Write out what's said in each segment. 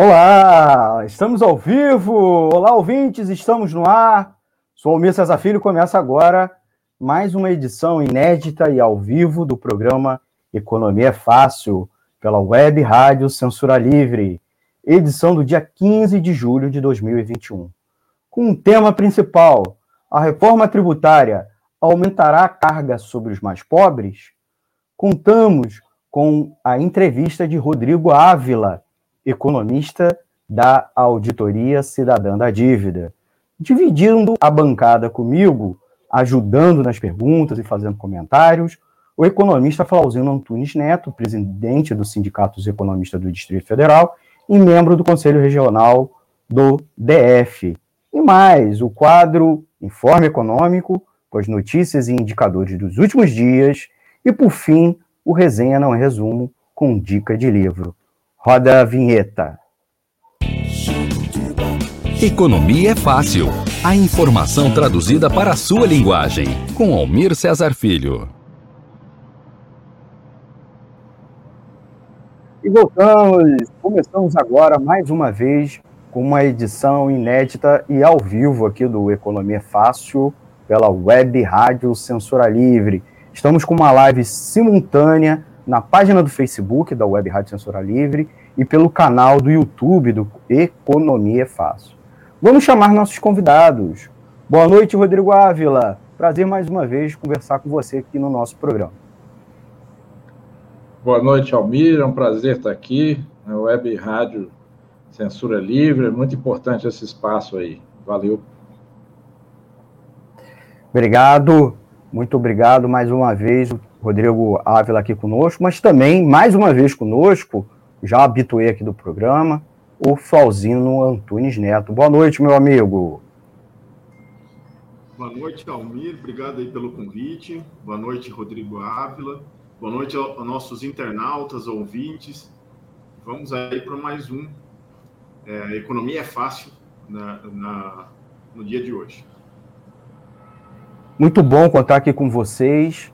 Olá, estamos ao vivo. Olá, ouvintes, estamos no ar. Sou Almir Cesar Filho. Começa agora mais uma edição inédita e ao vivo do programa Economia é Fácil, pela Web Rádio Censura Livre, edição do dia 15 de julho de 2021. Com o tema principal: a reforma tributária aumentará a carga sobre os mais pobres? Contamos com a entrevista de Rodrigo Ávila economista da Auditoria Cidadã da Dívida, dividindo a bancada comigo, ajudando nas perguntas e fazendo comentários, o economista Flauzino Antunes Neto, presidente do Sindicato dos Economistas do Distrito Federal e membro do Conselho Regional do DF. E mais, o quadro Informe Econômico, com as notícias e indicadores dos últimos dias, e, por fim, o Resenha Não é Resumo, com dica de livro. Roda a vinheta. Economia é fácil. A informação traduzida para a sua linguagem. Com Almir Cesar Filho. E voltamos. Começamos agora mais uma vez com uma edição inédita e ao vivo aqui do Economia é Fácil pela Web Rádio Censura Livre. Estamos com uma live simultânea na página do Facebook da Web Rádio Censura Livre e pelo canal do YouTube do Economia é Fácil. Vamos chamar nossos convidados. Boa noite, Rodrigo Ávila. Prazer mais uma vez conversar com você aqui no nosso programa. Boa noite, Almir. É um prazer estar aqui na Web Rádio Censura Livre. É muito importante esse espaço aí. Valeu. Obrigado, muito obrigado mais uma vez, Rodrigo Ávila aqui conosco, mas também, mais uma vez conosco, já habituei aqui do programa, o Flauzino Antunes Neto. Boa noite, meu amigo. Boa noite, Almir. Obrigado aí pelo convite. Boa noite, Rodrigo Ávila. Boa noite aos nossos internautas, ouvintes. Vamos aí para mais um. É, economia é fácil na, na, no dia de hoje. Muito bom contar aqui com vocês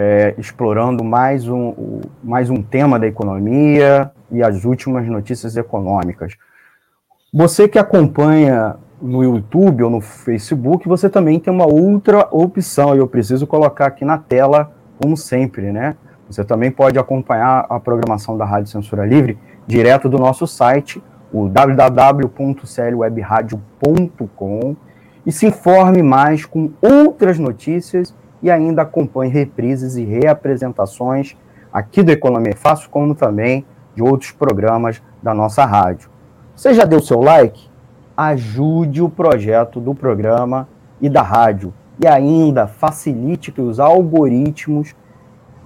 é, explorando mais um, mais um tema da economia e as últimas notícias econômicas. Você que acompanha no YouTube ou no Facebook, você também tem uma outra opção, e eu preciso colocar aqui na tela, como sempre, né? Você também pode acompanhar a programação da Rádio Censura Livre direto do nosso site, o www.clwebradio.com, e se informe mais com outras notícias e ainda acompanhe reprises e reapresentações aqui do Economia Fácil, como também de outros programas da nossa rádio. Você já deu seu like? Ajude o projeto do programa e da rádio. E ainda facilite que os algoritmos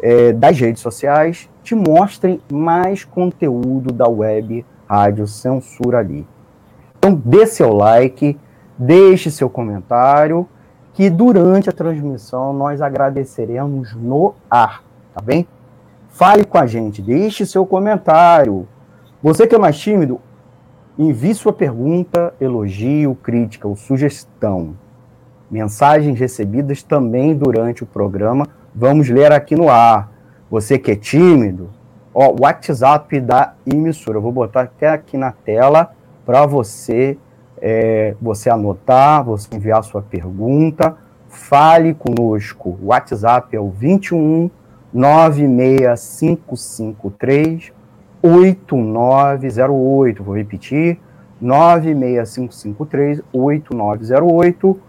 é, das redes sociais te mostrem mais conteúdo da web Rádio Censura ali. Então, dê seu like, deixe seu comentário que durante a transmissão nós agradeceremos no ar, tá bem? Fale com a gente, deixe seu comentário. Você que é mais tímido, envie sua pergunta, elogio, crítica ou sugestão. Mensagens recebidas também durante o programa, vamos ler aqui no ar. Você que é tímido, ó, WhatsApp da emissora. Eu vou botar até aqui na tela para você é, você anotar, você enviar sua pergunta, fale conosco. O WhatsApp é o 21 96553 8908. Vou repetir: 96553 8908.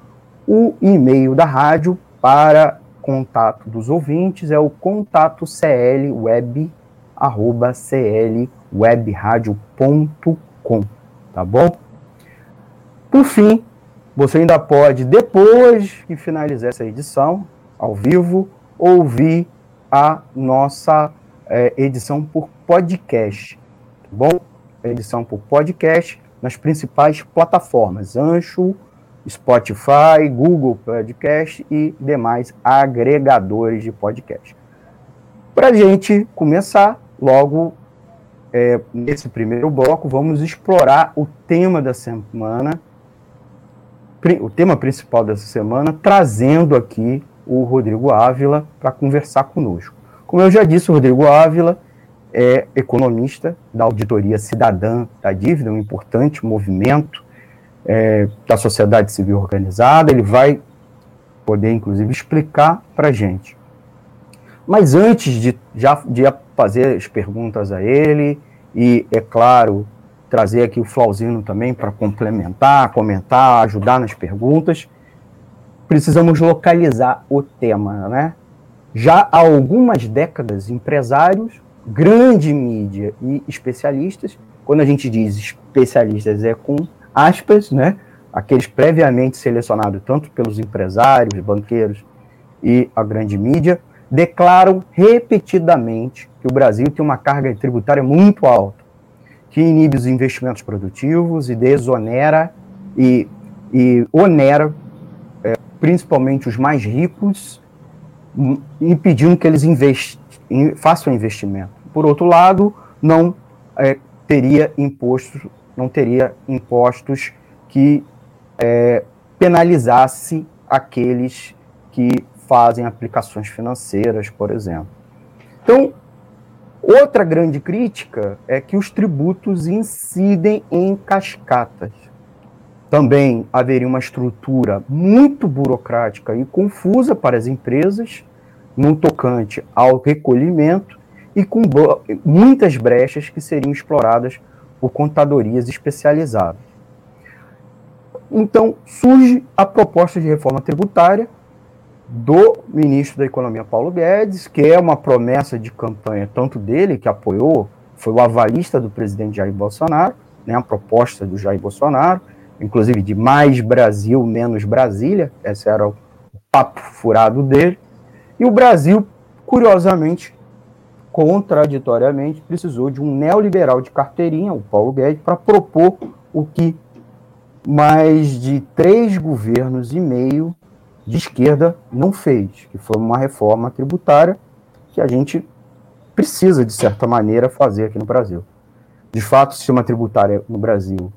O e-mail da rádio para contato dos ouvintes é o contato clweb arroba clwebradio.com, tá bom? Por fim, você ainda pode, depois que finalizar essa edição, ao vivo, ouvir a nossa é, edição por podcast. Tá bom? Edição por podcast nas principais plataformas, Ancho, Spotify, Google Podcast e demais agregadores de podcast. Para a gente começar, logo é, nesse primeiro bloco, vamos explorar o tema da semana, o tema principal dessa semana, trazendo aqui o Rodrigo Ávila para conversar conosco. Como eu já disse, o Rodrigo Ávila é economista da Auditoria Cidadã da Dívida, um importante movimento é, da sociedade civil organizada. Ele vai poder, inclusive, explicar para a gente. Mas antes de já de fazer as perguntas a ele, e, é claro, trazer aqui o Flauzino também para complementar, comentar, ajudar nas perguntas, precisamos localizar o tema, né? Já há algumas décadas, empresários, grande mídia e especialistas, quando a gente diz especialistas é com aspas, né? Aqueles previamente selecionados tanto pelos empresários, banqueiros e a grande mídia, declaram repetidamente que o Brasil tem uma carga tributária muito alta, que inibe os investimentos produtivos e desonera e, e onera é, principalmente os mais ricos impedindo que eles façam investimento. Por outro lado, não é, teria impostos, não teria impostos que é, penalizasse aqueles que fazem aplicações financeiras, por exemplo. Então, outra grande crítica é que os tributos incidem em cascatas. Também haveria uma estrutura muito burocrática e confusa para as empresas no tocante ao recolhimento e com muitas brechas que seriam exploradas por contadorias especializadas. Então, surge a proposta de reforma tributária do ministro da Economia Paulo Guedes, que é uma promessa de campanha tanto dele, que apoiou, foi o avalista do presidente Jair Bolsonaro, né, a proposta do Jair Bolsonaro, inclusive de mais Brasil, menos Brasília, esse era o papo furado dele. E o Brasil, curiosamente, contraditoriamente, precisou de um neoliberal de carteirinha, o Paulo Guedes, para propor o que mais de três governos e meio de esquerda não fez, que foi uma reforma tributária que a gente precisa, de certa maneira, fazer aqui no Brasil. De fato, o sistema tributário no Brasil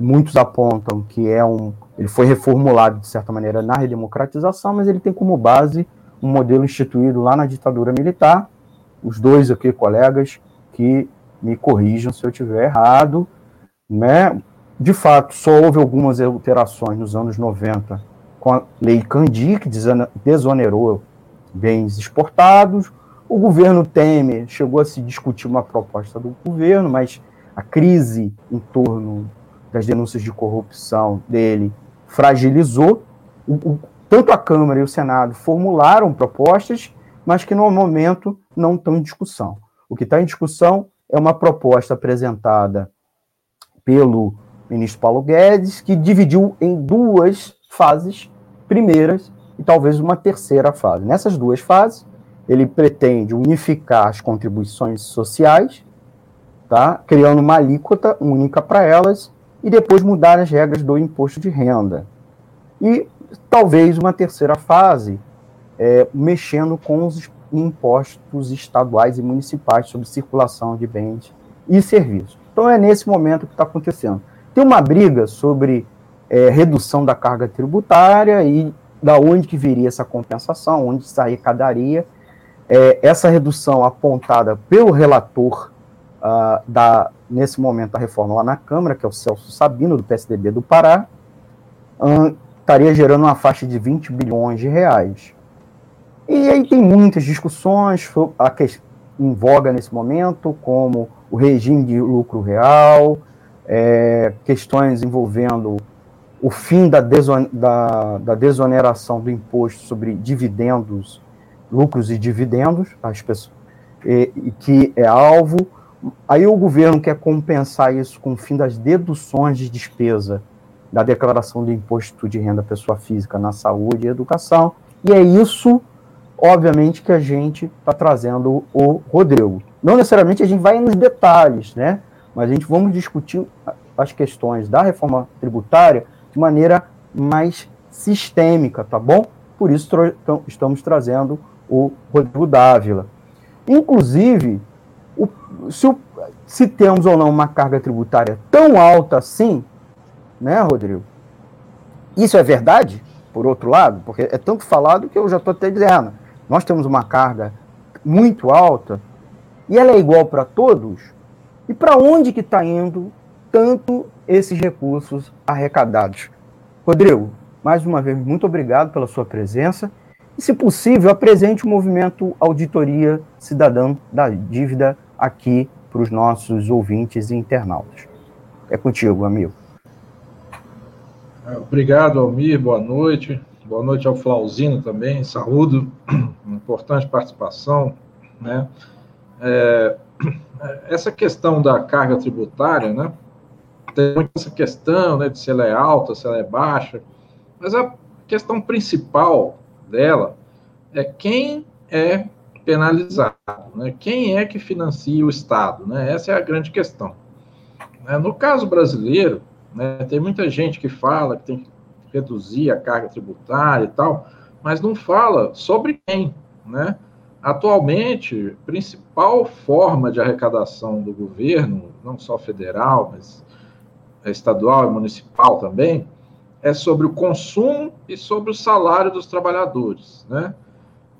muitos apontam que é um, ele foi reformulado de certa maneira na redemocratização, mas ele tem como base um modelo instituído lá na ditadura militar. Os dois aqui colegas que me corrijam se eu estiver errado, né? De fato, só houve algumas alterações nos anos 90 com a lei Candi, que desonerou bens exportados. O governo Temer chegou a se discutir uma proposta do governo, mas a crise em torno das denúncias de corrupção dele fragilizou. O, o, tanto a Câmara e o Senado formularam propostas, mas que no momento não estão em discussão. O que está em discussão é uma proposta apresentada pelo ministro Paulo Guedes, que dividiu em duas fases primeiras e talvez uma terceira fase. Nessas duas fases, ele pretende unificar as contribuições sociais, tá? criando uma alíquota única para elas e depois mudar as regras do imposto de renda. E talvez uma terceira fase, é, mexendo com os impostos estaduais e municipais sobre circulação de bens e serviços. Então é nesse momento que está acontecendo. Tem uma briga sobre é, redução da carga tributária e da onde que viria essa compensação, onde se arrecadaria. É, essa redução apontada pelo relator uh, da, nesse momento, a reforma lá na Câmara, que é o Celso Sabino, do PSDB do Pará, uh, estaria gerando uma faixa de 20 bilhões de reais. E aí tem muitas discussões a que, em voga nesse momento, como o regime de lucro real, é, questões envolvendo o fim da, deson da, da, desoneração do imposto sobre dividendos, lucros e dividendos, as pessoas, e, e que é alvo, Aí o governo quer compensar isso com o fim das deduções de despesa da declaração do imposto de renda pessoa física na saúde e educação. E é isso, obviamente, que a gente está trazendo o Rodrigo. Não necessariamente a gente vai nos detalhes, né? Mas a gente vamos discutir as questões da reforma tributária de maneira mais sistêmica, tá bom? Por isso estamos trazendo o Rodrigo Dávila. Inclusive, o, se, o, se temos ou não uma carga tributária tão alta assim, né, Rodrigo? Isso é verdade, por outro lado, porque é tanto falado que eu já estou até dizendo. Nós temos uma carga muito alta e ela é igual para todos. E para onde que está indo tanto esses recursos arrecadados? Rodrigo, mais uma vez, muito obrigado pela sua presença. E, se possível, apresente o movimento Auditoria Cidadã da Dívida aqui para os nossos ouvintes e internautas. É contigo, amigo. Obrigado, Almir. Boa noite. Boa noite ao Flauzino também. Saúdo. Importante participação. Né? É, essa questão da carga tributária, né? Tem muito essa questão né, de se ela é alta, se ela é baixa. Mas a questão principal dela é quem é penalizado, né? quem é que financia o Estado. Né? Essa é a grande questão. Né? No caso brasileiro, né, tem muita gente que fala que tem que reduzir a carga tributária e tal, mas não fala sobre quem. Né? Atualmente, a principal forma de arrecadação do governo, não só federal, mas estadual e municipal também, é sobre o consumo e sobre o salário dos trabalhadores, né?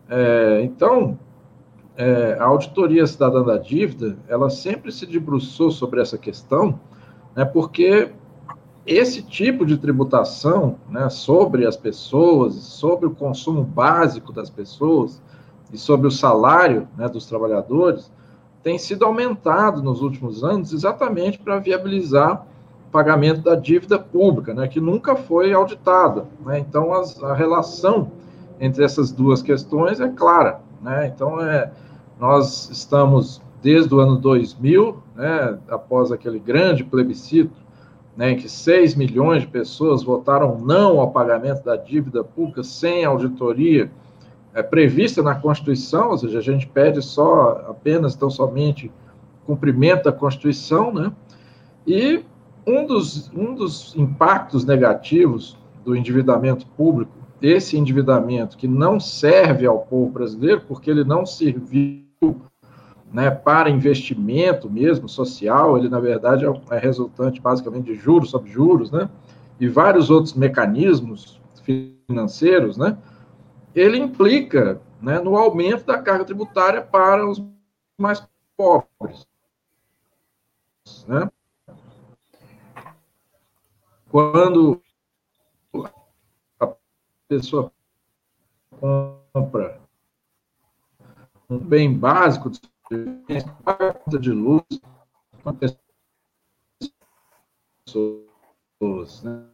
É, então, é, a auditoria cidadã da dívida, ela sempre se debruçou sobre essa questão, né? Porque esse tipo de tributação, né, sobre as pessoas, sobre o consumo básico das pessoas e sobre o salário, né, dos trabalhadores, tem sido aumentado nos últimos anos exatamente para viabilizar pagamento da dívida pública, né, que nunca foi auditada. Né? Então, as, a relação entre essas duas questões é clara. Né? Então, é, nós estamos, desde o ano 2000, né, após aquele grande plebiscito, né, em que 6 milhões de pessoas votaram não ao pagamento da dívida pública sem auditoria é, prevista na Constituição, ou seja, a gente pede só, apenas, tão somente, cumprimento da Constituição, né? E um dos, um dos impactos negativos do endividamento público, esse endividamento que não serve ao povo brasileiro, porque ele não serviu né, para investimento mesmo social, ele na verdade é, é resultante basicamente de juros sobre juros, né, e vários outros mecanismos financeiros, né, ele implica né, no aumento da carga tributária para os mais pobres, né. Quando a pessoa compra um bem básico, paga conta de luz, pessoas, né?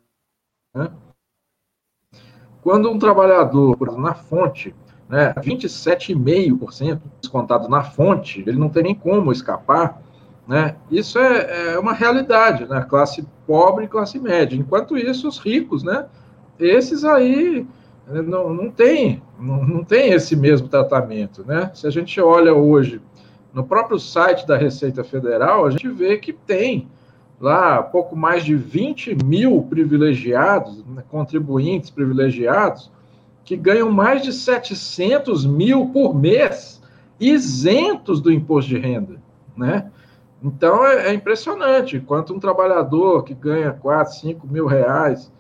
Quando um trabalhador, na fonte, né, 27,5% descontado na fonte, ele não tem nem como escapar, né? Isso é, é uma realidade, né? Classe pobre e classe média. Enquanto isso, os ricos, né? Esses aí né, não, não tem, não, não tem esse mesmo tratamento, né? Se a gente olha hoje no próprio site da Receita Federal, a gente vê que tem lá pouco mais de 20 mil privilegiados, né, contribuintes privilegiados, que ganham mais de 700 mil por mês, isentos do imposto de renda, né? Então é, é impressionante. Enquanto um trabalhador que ganha 4, 5 mil reais,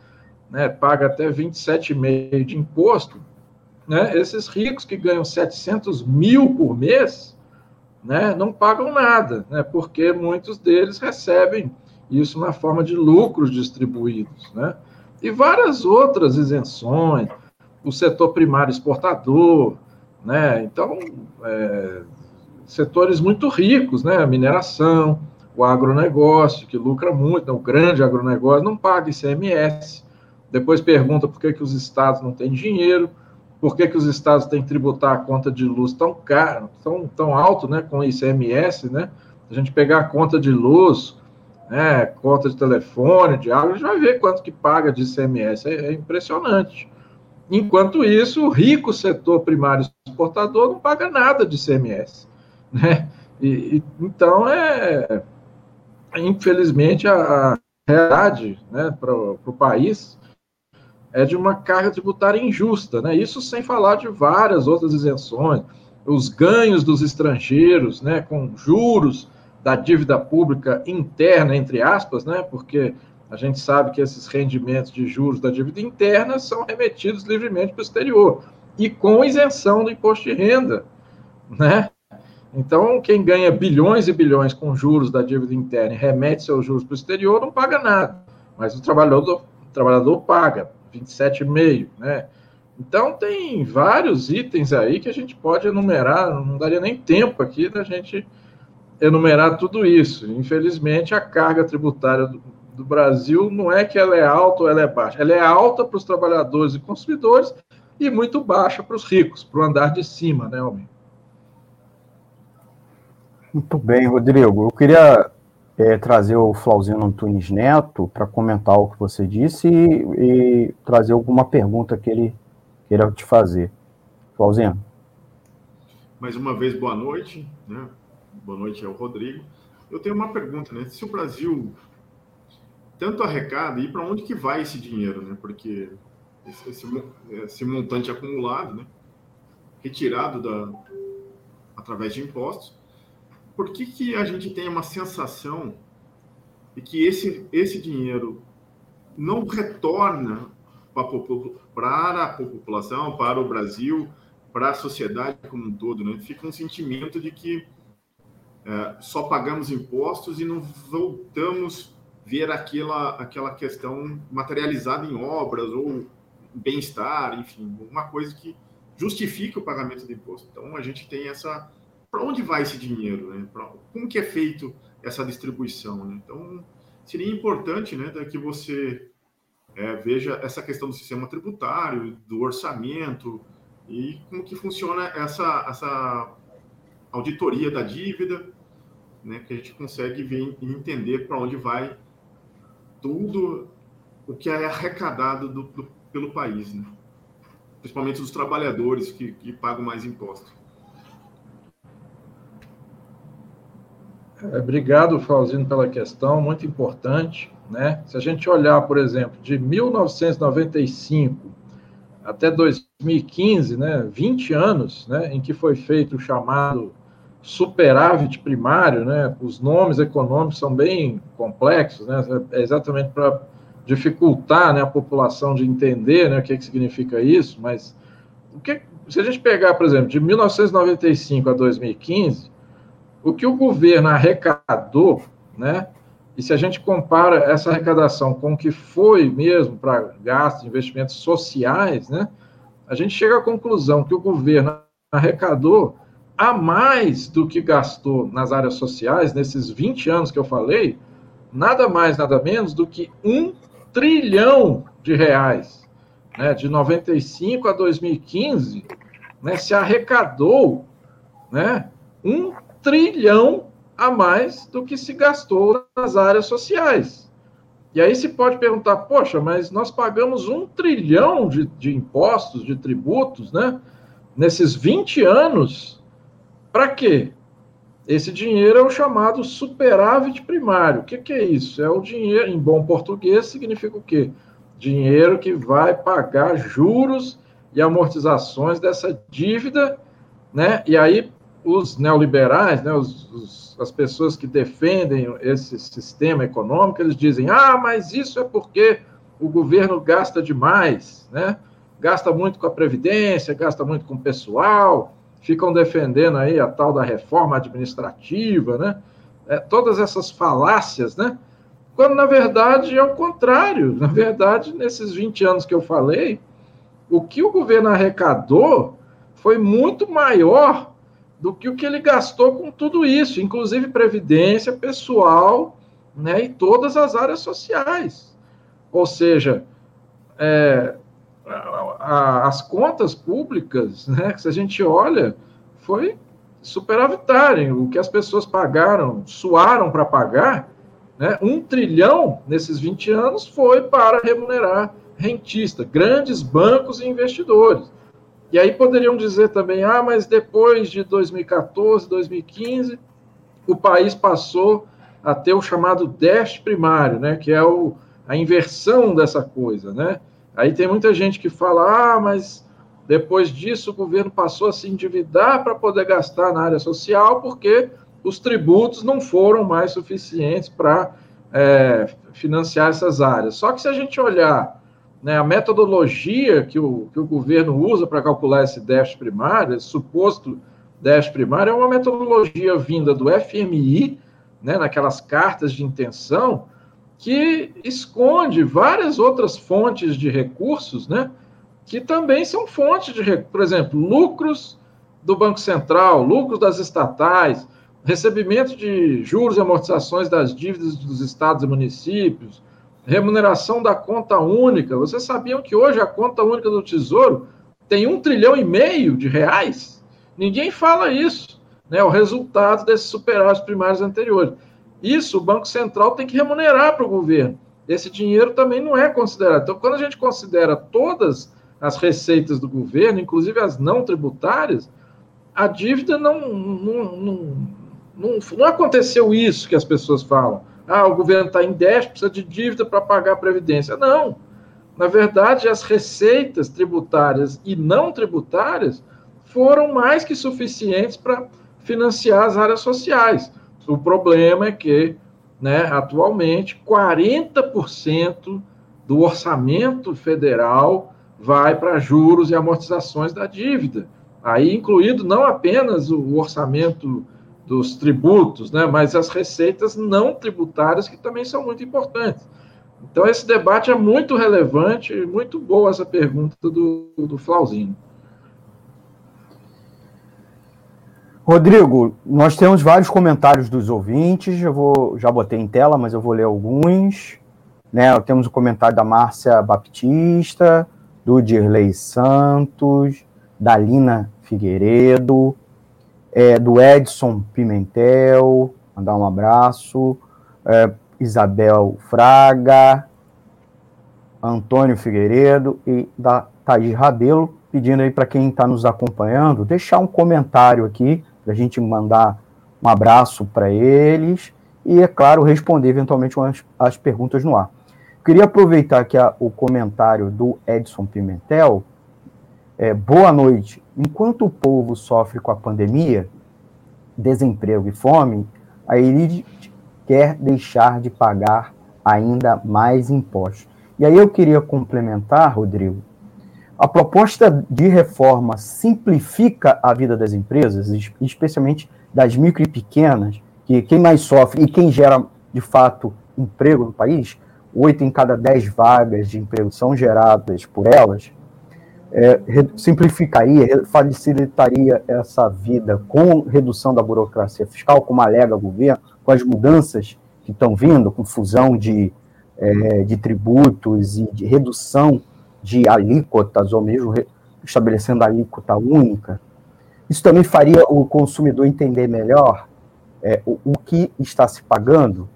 né, paga até 27,5 de imposto, né, esses ricos que ganham 700 mil por mês, né, não pagam nada, né, porque muitos deles recebem isso na forma de lucros distribuídos. Né, e várias outras isenções, o setor primário exportador, né, então, é, setores muito ricos, né? A mineração, o agronegócio, que lucra muito, né? o grande agronegócio não paga ICMS. Depois pergunta por que, que os estados não têm dinheiro, por que, que os estados têm que tributar a conta de luz tão caro, tão, tão alto, né, com ICMS, né? A gente pegar a conta de luz, né, conta de telefone, de água, a gente vai ver quanto que paga de ICMS, é, é impressionante. Enquanto isso, o rico setor primário exportador não paga nada de ICMS. Né? E, e, então, é, infelizmente, a, realidade né, para o país é de uma carga tributária injusta. Né? Isso sem falar de várias outras isenções, os ganhos dos estrangeiros, né, com juros da dívida pública interna, entre aspas, né, porque a gente sabe que esses rendimentos de juros da dívida interna são remetidos livremente para o exterior e com isenção do imposto de renda, né? Então, quem ganha bilhões e bilhões com juros da dívida interna e remete seus juros para o exterior não paga nada, mas o trabalhador, o trabalhador paga 27,5, né? Então, tem vários itens aí que a gente pode enumerar, não daria nem tempo aqui da gente enumerar tudo isso. Infelizmente, a carga tributária do, do Brasil não é que ela é alta ou ela é baixa. Ela é alta para os trabalhadores e consumidores e muito baixa para os ricos, para o andar de cima, né, Almir? Muito bem, Rodrigo. Eu queria é, trazer o Flauzino Antunes Neto para comentar o que você disse e, e, trazer alguma pergunta que ele queira te fazer. Flauzino. Mais uma vez, boa noite. Né? Boa noite ao Rodrigo. Eu tenho uma pergunta, né? Se o Brasil tanto arrecada e para onde que vai esse dinheiro, né? Porque esse, esse, esse, montante acumulado, né? Retirado da, através de impostos, por que, que a gente tem uma sensação de que esse, esse dinheiro não retorna para a população, para o Brasil, para a sociedade como um todo, né? Fica um sentimento de que é, só pagamos impostos e não voltamos ver aquela, aquela questão materializada em obras ou bem-estar, enfim, uma coisa que justifique o pagamento do imposto. Então, a gente tem essa... Para onde vai esse dinheiro? Né? Pra, como que é feito essa distribuição? Né? Então, seria importante né, que você é, veja essa questão do sistema tributário, do orçamento e como que funciona essa, essa auditoria da dívida, né, que a gente consegue ver e entender para onde vai tudo o que é arrecadado do, do, pelo país, né? principalmente os trabalhadores que, que pagam mais impostos. Obrigado, Flauzino, pela questão, muito importante. Né? Se a gente olhar, por exemplo, de 1995 até 2015, né, 20 anos, né, em que foi feito o chamado superávit primário, né? Os nomes econômicos são bem complexos, né? É exatamente para dificultar, né, a população de entender, né, o que, que significa isso. Mas o que, se a gente pegar, por exemplo, de 1995 a 2015, o que o governo arrecadou, né? E se a gente compara essa arrecadação com o que foi mesmo para gastos, investimentos sociais, né? A gente chega à conclusão que o governo arrecadou a mais do que gastou nas áreas sociais, nesses 20 anos que eu falei, nada mais, nada menos do que um trilhão de reais. Né, de 95 a 2015, né, se arrecadou né, um trilhão a mais do que se gastou nas áreas sociais. E aí se pode perguntar, poxa, mas nós pagamos um trilhão de, de impostos, de tributos, né, nesses 20 anos, para quê? Esse dinheiro é o chamado superávit primário. O que, que, é isso? É o dinheiro, em bom português, significa o quê? Dinheiro que vai pagar juros e amortizações dessa dívida, né? E aí os neoliberais, né, os, os, as pessoas que defendem esse sistema econômico, eles dizem: ah, mas isso é porque o governo gasta demais, né? Gasta muito com a previdência, gasta muito com o pessoal, ficam defendendo aí a tal da reforma administrativa, né? É, todas essas falácias, né? Quando, na verdade, é o contrário. Na verdade, nesses 20 anos que eu falei, o que o governo arrecadou foi muito maior do que o que ele gastou com tudo isso, inclusive previdência pessoal né, e todas as áreas sociais. Ou seja, é, as contas públicas, né, que se a gente olha, foi superavitário. O que as pessoas pagaram, suaram para pagar, né, um trilhão nesses 20 anos foi para remunerar rentista, grandes bancos e investidores. E aí poderiam dizer também, ah, mas depois de 2014, 2015, o país passou a ter o chamado déficit primário, né, que é o, a inversão dessa coisa, né? Aí tem muita gente que fala, ah, mas depois disso o governo passou a se endividar para poder gastar na área social, porque os tributos não foram mais suficientes para é, financiar essas áreas. Só que se a gente olhar né, a metodologia que o, que o governo usa para calcular esse déficit primário, esse suposto déficit primário, é uma metodologia vinda do FMI, né, naquelas cartas de intenção, que esconde várias outras fontes de recursos, né, que também são fontes de recursos. Por exemplo, lucros do Banco Central, lucros das estatais, recebimento de juros e amortizações das dívidas dos estados e municípios, remuneração da conta única. Vocês sabiam que hoje a conta única do Tesouro tem um trilhão e meio de reais? Ninguém fala isso, né? O resultado desses superávites primários anteriores. Isso o Banco Central tem que remunerar para o governo. Esse dinheiro também não é considerado. Então, quando a gente considera todas as receitas do governo, inclusive as não tributárias, a dívida não, não, não, não, não aconteceu isso que as pessoas falam. Ah, o governo está em déficit, precisa de dívida para pagar a Previdência. Não. Na verdade, as receitas tributárias e não tributárias foram mais que suficientes para financiar as áreas sociais. O problema é que, né, atualmente, 40% do orçamento federal vai para juros e amortizações da dívida. Aí, incluído não apenas o orçamento dos tributos, né, mas as receitas não tributárias, que também são muito importantes. Então, esse debate é muito relevante, muito boa essa pergunta do, do Flauzino. Rodrigo, nós temos vários comentários dos ouvintes, eu vou, já botei em tela, mas eu vou ler alguns. Né? Temos o comentário da Márcia Baptista, do Dirley Santos, da Lina Figueiredo, é, do Edson Pimentel, mandar um abraço, é, Isabel Fraga, Antônio Figueiredo e da Thaís Rabelo, pedindo aí para quem está nos acompanhando, deixar um comentário aqui, para a gente mandar um abraço para eles e, é claro, responder eventualmente as, as perguntas no ar. Queria aproveitar aqui a, o comentário do Edson Pimentel, é, boa noite. Enquanto o povo sofre com a pandemia, desemprego e fome, a elite quer deixar de pagar ainda mais impostos. E aí eu queria complementar, Rodrigo, a proposta de reforma simplifica a vida das empresas, especialmente das micro e pequenas, que quem mais sofre e quem gera, de fato, emprego no país, oito em cada dez vagas de emprego são geradas por elas, é, simplificaria, facilitaria essa vida com redução da burocracia fiscal, como alega o governo, com as mudanças que estão vindo, com fusão de, é, de tributos e de redução de alíquotas, ou mesmo estabelecendo alíquota única. Isso também faria o consumidor entender melhor é, o, o que está se pagando.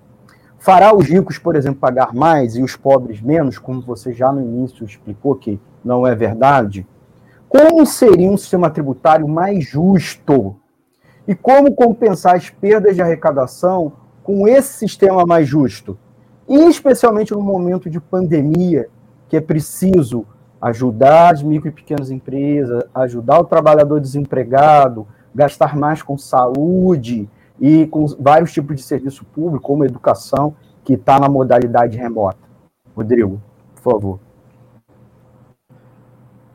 Fará os ricos, por exemplo, pagar mais e os pobres menos, como você já no início explicou que não é verdade? Como seria um sistema tributário mais justo? E como compensar as perdas de arrecadação com esse sistema mais justo? E especialmente no momento de pandemia, que é preciso ajudar as micro e pequenas empresas, ajudar o trabalhador desempregado, gastar mais com saúde e com vários tipos de serviço público, como educação, que está na modalidade remota. Rodrigo, por favor.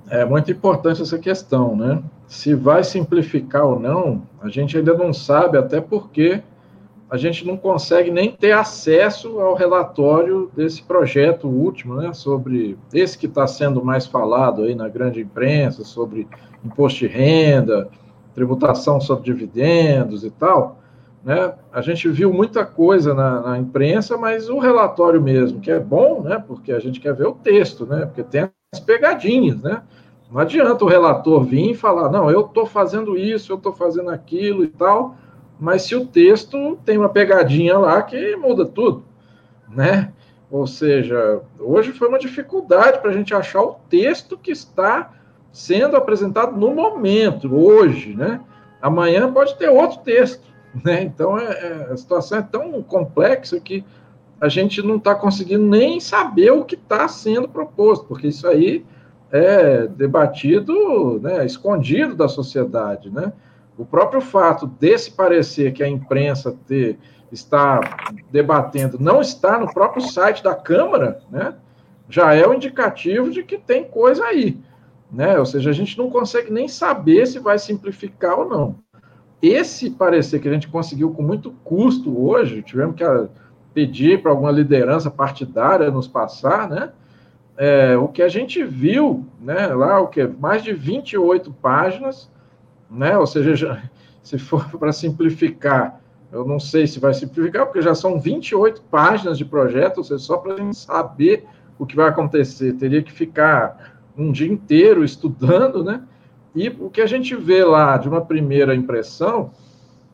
É muito importante essa questão, né? Se vai simplificar ou não, a gente ainda não sabe, até porque a gente não consegue nem ter acesso ao relatório desse projeto último, né? Sobre esse que está sendo mais falado aí na grande imprensa, sobre imposto de renda, tributação sobre dividendos e tal. Né? A gente viu muita coisa na, na, imprensa, mas o relatório mesmo, que é bom, né? Porque a gente quer ver o texto, né? Porque tem as pegadinhas, né? Não adianta o relator vir e falar, não, eu estou fazendo isso, eu estou fazendo aquilo e tal, mas se o texto tem uma pegadinha lá que muda tudo, né? Ou seja, hoje foi uma dificuldade para a gente achar o texto que está sendo apresentado no momento, hoje, né? Amanhã pode ter outro texto, Né? Então, é, é, a situação é tão complexa que a gente não está conseguindo nem saber o que está sendo proposto, porque isso aí é debatido, né, escondido da sociedade, né? O próprio fato desse parecer que a imprensa ter, está debatendo não está no próprio site da Câmara, né, já é o um indicativo de que tem coisa aí. Né? Ou seja, a gente não consegue nem saber se vai simplificar ou não. Esse parecer que a gente conseguiu com muito custo hoje, tivemos que ah, pedir para alguma liderança partidária nos passar, né? É, o que a gente viu, né, lá, o que mais de 28 páginas, né? Ou seja, se for para simplificar, eu não sei se vai simplificar, porque já são 28 páginas de projeto, ou seja, só para a gente saber o que vai acontecer, teria que ficar um dia inteiro estudando, né? E o que a gente vê lá de uma primeira impressão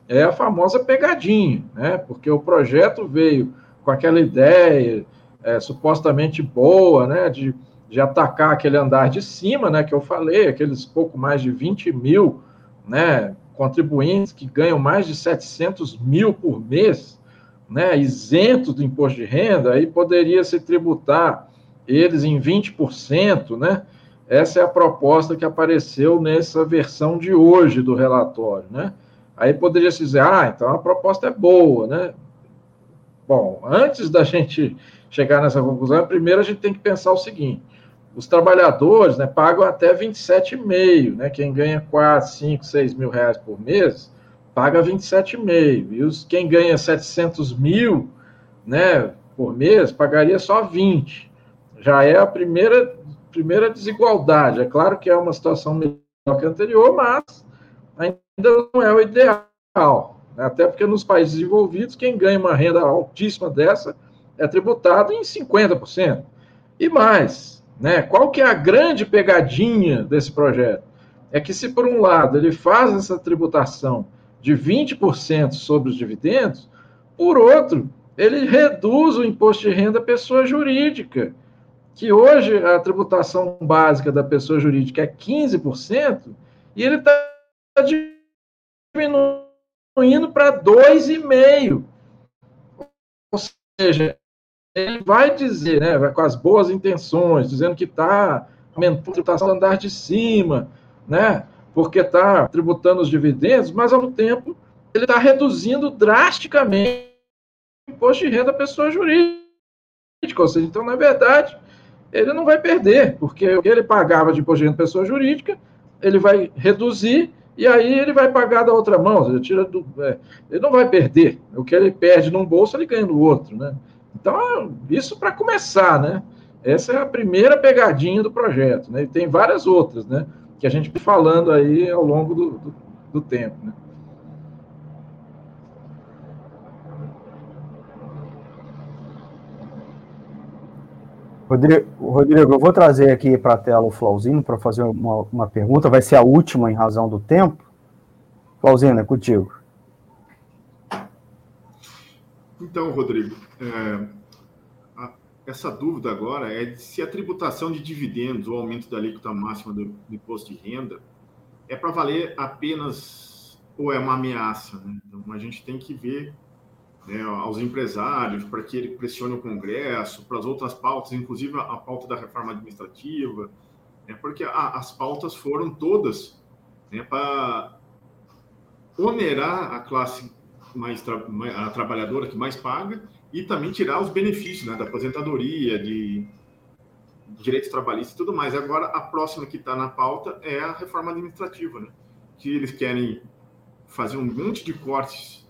é a famosa pegadinha, né? Porque o projeto veio com aquela ideia é, supostamente boa, né? De, de atacar aquele andar de cima, né? Que eu falei, aqueles pouco mais de 20 mil, né? Contribuintes que ganham mais de 700 mil por mês, né? Isentos do imposto de renda, aí poderia se tributar eles em 20%, né? Essa é a proposta que apareceu nessa versão de hoje do relatório, né? Aí poderia se dizer, ah, então a proposta é boa, né? Bom, antes da gente chegar nessa conclusão, primeiro a gente tem que pensar o seguinte: os trabalhadores né, pagam até 27,5, né? Quem ganha 4, 5, 6 mil reais por mês paga 27,5. E os, quem ganha 700 mil né, por mês pagaria só 20 já é a primeira, primeira desigualdade. É claro que é uma situação melhor que a anterior, mas ainda não é o ideal. Né? Até porque nos países desenvolvidos, quem ganha uma renda altíssima dessa é tributado em 50%. E mais, né? qual que é a grande pegadinha desse projeto? É que se, por um lado, ele faz essa tributação de 20% sobre os dividendos, por outro, ele reduz o imposto de renda pessoa jurídica que hoje a tributação básica da pessoa jurídica é 15%, e ele está diminuindo para 2,5%. Ou seja, ele vai dizer, né, vai com as boas intenções, dizendo que está aumentando a tributação do andar de cima, né, porque está tributando os dividendos, mas ao mesmo tempo ele está reduzindo drasticamente o imposto de renda da pessoa jurídica. Ou seja, então, na verdade, ele não vai perder, porque o que ele pagava de imposto de pessoa jurídica, ele vai reduzir e aí ele vai pagar da outra mão, ele, tira do, é, ele não vai perder. O que ele perde num bolso, ele ganha no outro, né? Então, isso para começar, né? Essa é a primeira pegadinha do projeto, né? E tem várias outras, né? Que a gente falando aí ao longo do, do, do tempo, né? Rodrigo, Rodrigo, eu vou trazer aqui para a tela o Flauzino para fazer uma, uma pergunta, vai ser a última em razão do tempo. Flauzino, é contigo. Então, Rodrigo, é, a, essa dúvida agora é se a tributação de dividendos, o aumento da alíquota máxima do, do imposto de renda, é para valer apenas ou é uma ameaça. Né? Então, a gente tem que ver né, aos empresários, para que ele pressione o Congresso, para as outras pautas, inclusive a, pauta da reforma administrativa, né, porque a, as pautas foram todas né, para onerar a classe mais tra a trabalhadora que mais paga e também tirar os benefícios né, da aposentadoria, de direitos trabalhistas e tudo mais. Agora, a próxima que está na pauta é a reforma administrativa, né, que eles querem fazer um monte de cortes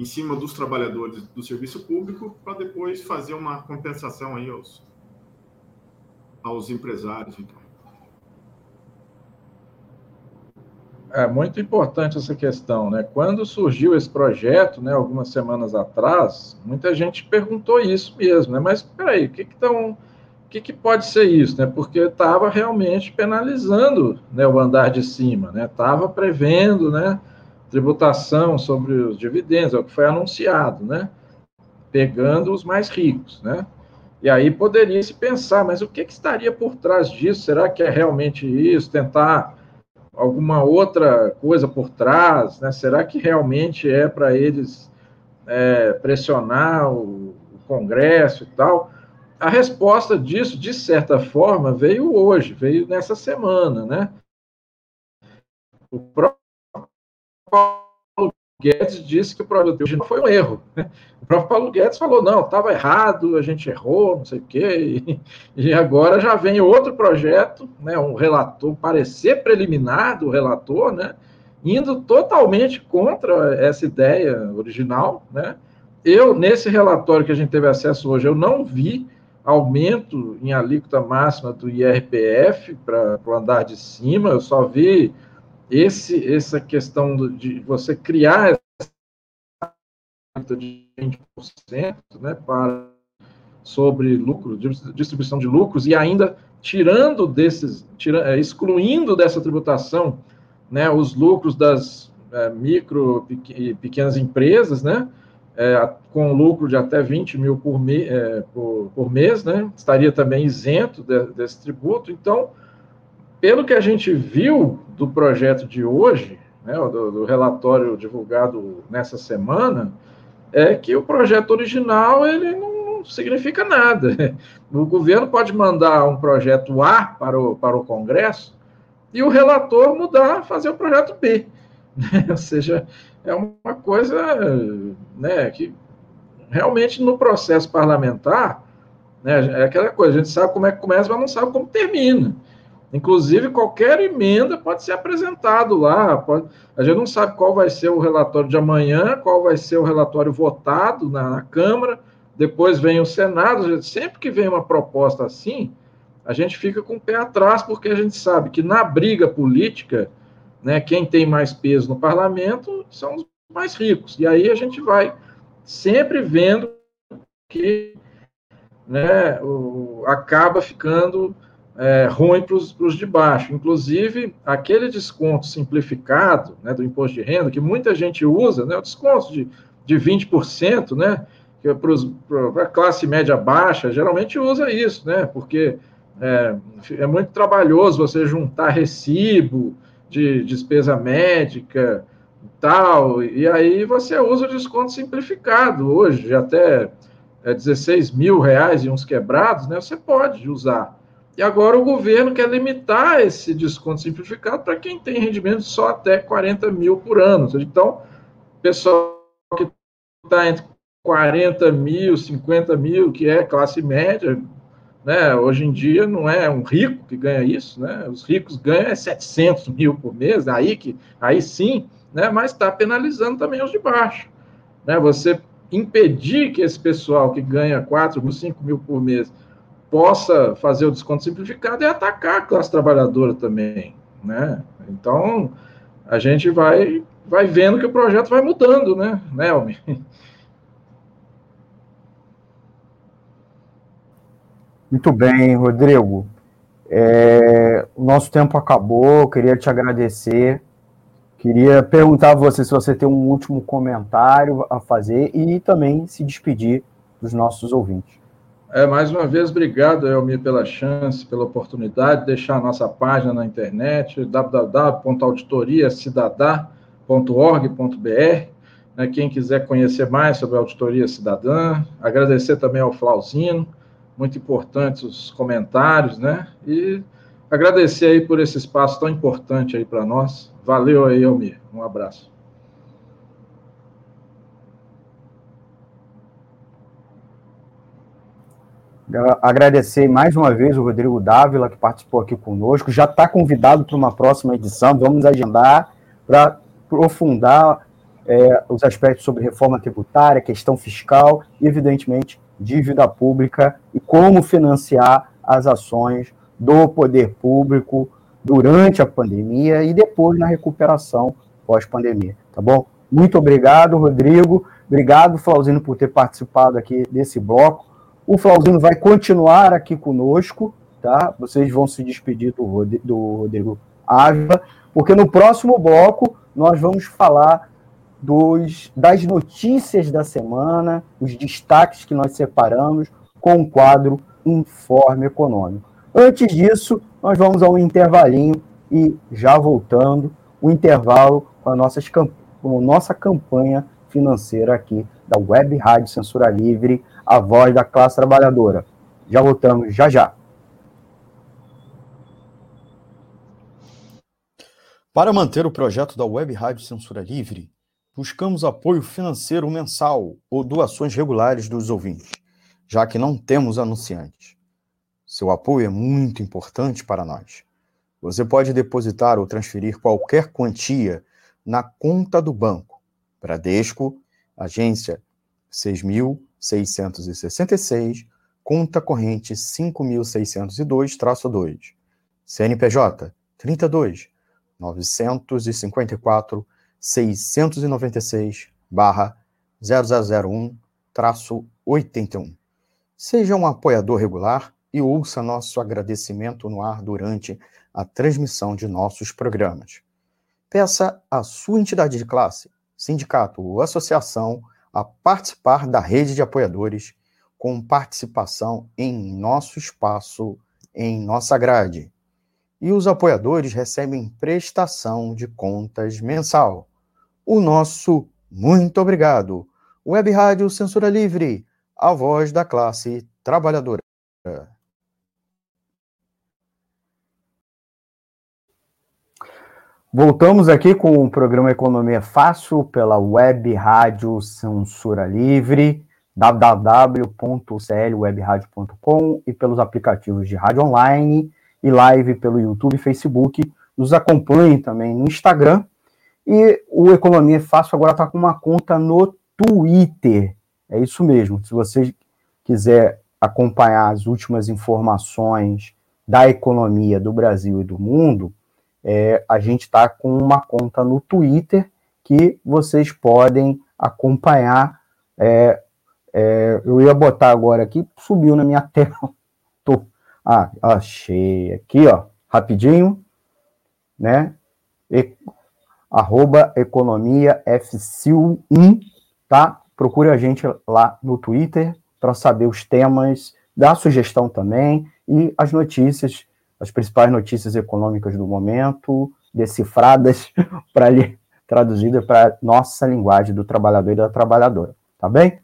em cima dos trabalhadores do serviço público para depois fazer uma compensação aí aos, aos empresários. Então. É muito importante essa questão, né? Quando surgiu esse projeto, né, algumas semanas atrás, muita gente perguntou isso mesmo, né? Mas espera aí, o que que o que, que pode ser isso, né? Porque estava realmente penalizando né, o andar de cima, né? Estava prevendo, né? Tributação sobre os dividendos, é o que foi anunciado, né? Pegando os mais ricos, né? E aí poderia se pensar, mas o que, que estaria por trás disso? Será que é realmente isso? Tentar alguma outra coisa por trás? Né? Será que realmente é para eles é, pressionar o, o, Congresso e tal? A resposta disso, de certa forma, veio hoje, veio nessa semana, né? O próprio Guedes disse que o projeto não foi um erro. O próprio Paulo Guedes falou, não, estava errado, a gente errou, não sei o quê, e, e, agora já vem outro projeto, né, um relator, parecer preliminar do relator, né, indo totalmente contra essa ideia original, né, eu, nesse relatório que a gente teve acesso hoje, eu não vi aumento em alíquota máxima do IRPF para o andar de cima, eu só vi esse, essa questão de você criar essa de 20% né, para, sobre lucro, distribuição de lucros, e ainda tirando desses, tira, é, excluindo dessa tributação né, os lucros das é, micro e pequenas empresas, né, é, com lucro de até 20 mil por, me, é, por, por mês, né, estaria também isento de, desse tributo. Então, pelo que a gente viu do projeto de hoje, né, do, do, relatório divulgado nessa semana, é que o projeto original ele não significa nada. O governo pode mandar um projeto A para o, para o Congresso e o relator mudar, fazer o projeto B. Ou seja, é uma coisa né, que realmente no processo parlamentar né, é aquela coisa, a gente sabe como é que começa, mas não sabe como termina. Inclusive, qualquer emenda pode ser apresentado lá. Pode... A gente não sabe qual vai ser o relatório de amanhã, qual vai ser o relatório votado na, na Câmara, depois vem o Senado. Sempre que vem uma proposta assim, a gente fica com o pé atrás, porque a gente sabe que na briga política, né, quem tem mais peso no parlamento são os mais ricos. E aí a gente vai sempre vendo que né, o, acaba ficando é, ruim para os de baixo. Inclusive, aquele desconto simplificado né, do imposto de renda, que muita gente usa, né, o desconto de, de 20%, né, que é para a classe média baixa, geralmente usa isso, né, porque é, é muito trabalhoso você juntar recibo de despesa médica e tal, e aí você usa o desconto simplificado hoje, até é, 16 mil reais e uns quebrados, né, você pode usar. E agora o governo quer limitar esse desconto simplificado para quem tem rendimento só até 40 mil por ano. Então, pessoal que está entre 40 mil, 50 mil, que é classe média, né, hoje em dia não é um rico que ganha isso, né, os ricos ganham 700 mil por mês, aí, que, aí sim, né, mas está penalizando também os de baixo. Né, você impedir que esse pessoal que ganha 4 mil, 5 mil por mês possa fazer o desconto simplificado e atacar a classe trabalhadora também, né? Então, a gente vai, vai vendo que o projeto vai mudando, né, Nelmi? Muito bem, Rodrigo. É, o nosso tempo acabou, queria te agradecer. Queria perguntar a você se você tem um último comentário a fazer e também se despedir dos nossos ouvintes. É, mais uma vez, obrigado, Elmir, pela chance, pela oportunidade de deixar a nossa página na internet, www.auditoriacidadá.org.br. Né, quem quiser conhecer mais sobre a auditoria cidadã, agradecer também ao Flauzino, muito importantes os comentários, né? E agradecer aí por esse espaço tão importante aí para nós. Valeu aí, Elmir. Um abraço. Agradecer mais uma vez o Rodrigo Dávila, que participou aqui conosco. Já está convidado para uma próxima edição. Vamos agendar para aprofundar é, os aspectos sobre reforma tributária, questão fiscal e, evidentemente, dívida pública e como financiar as ações do poder público durante a pandemia e depois na recuperação pós-pandemia. Tá bom? Muito obrigado, Rodrigo. Obrigado, Flauzino, por ter participado aqui desse bloco. O Flauzino vai continuar aqui conosco, tá? Vocês vão se despedir do, Rodrigo Ávila, porque no próximo bloco nós vamos falar dos, das notícias da semana, os destaques que nós separamos com o quadro Informe Econômico. Antes disso, nós vamos a um intervalinho e já voltando, o intervalo com a nossa, com a nossa campanha financeira aqui da Web Rádio Censura Livre, a voz da classe trabalhadora. Já voltamos já já. Para manter o projeto da Web Rádio Censura Livre, buscamos apoio financeiro mensal ou doações regulares dos ouvintes, já que não temos anunciantes. Seu apoio é muito importante para nós. Você pode depositar ou transferir qualquer quantia na conta do banco. Bradesco, agência 6.666, conta corrente 5.602-2, CNPJ 32 954 696 barra 0001 traço 81. Seja um apoiador regular e ouça nosso agradecimento no ar durante a transmissão de nossos programas. Peça à sua entidade de classe, sindicato ou associação a participar da rede de apoiadores com participação em nosso espaço, em nossa grade. E os apoiadores recebem prestação de contas mensal. O nosso muito obrigado. Web Rádio Censura Livre, a voz da classe trabalhadora. Voltamos aqui com o programa Economia Fácil pela Web Rádio Censura Livre, www.clwebradio.com e pelos aplicativos de rádio online e live pelo YouTube e Facebook. Nos acompanhe também no Instagram. E o Economia Fácil agora está com uma conta no Twitter. É isso mesmo. Se você quiser acompanhar as últimas informações da economia do Brasil e do mundo, é, a gente está com uma conta no Twitter que vocês podem acompanhar. É, é, eu ia botar agora aqui, subiu na minha tela. Tô, ah, achei aqui, ó, rapidinho, né? E, arroba economia FCIL1, tá? Procure a gente lá no Twitter para saber os temas, dar sugestão também e as notícias as principais notícias econômicas do momento, decifradas para traduzidas para nossa linguagem do trabalhador e da trabalhadora, tá bem?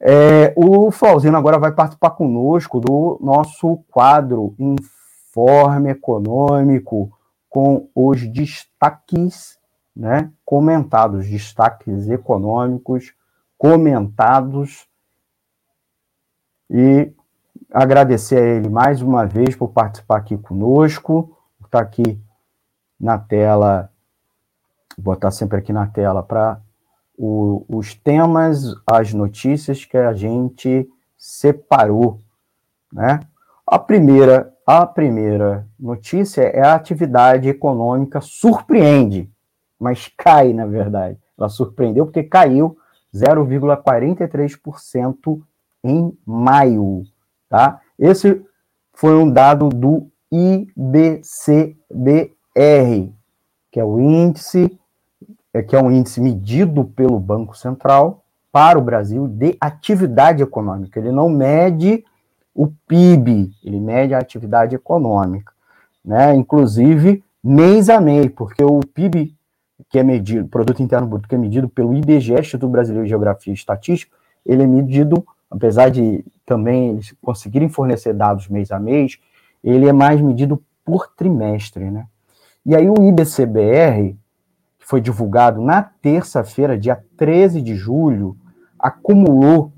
É, o Flauzino agora vai participar conosco do nosso quadro Informe Econômico com os destaques, né, comentados, destaques econômicos comentados e agradecer a ele mais uma vez por participar aqui conosco, está aqui na tela, botar sempre aqui na tela para os temas, as notícias que a gente separou, né? A primeira, a primeira notícia é a atividade econômica surpreende, mas cai, na verdade. Ela surpreendeu porque caiu 0,43% em maio. Tá? Esse foi um dado do IBCBR, que é o índice, é, que é um índice medido pelo Banco Central para o Brasil de atividade econômica. Ele não mede o PIB, ele mede a atividade econômica, né? Inclusive mês a mês, porque o PIB que é medido, produto interno bruto que é medido pelo IBGE, Instituto Brasileiro de Geografia e Estatística, ele é medido apesar de também eles conseguirem fornecer dados mês a mês, ele é mais medido por trimestre, né? E aí o IBCBR, que foi divulgado na terça-feira, dia 13 de julho, acumulou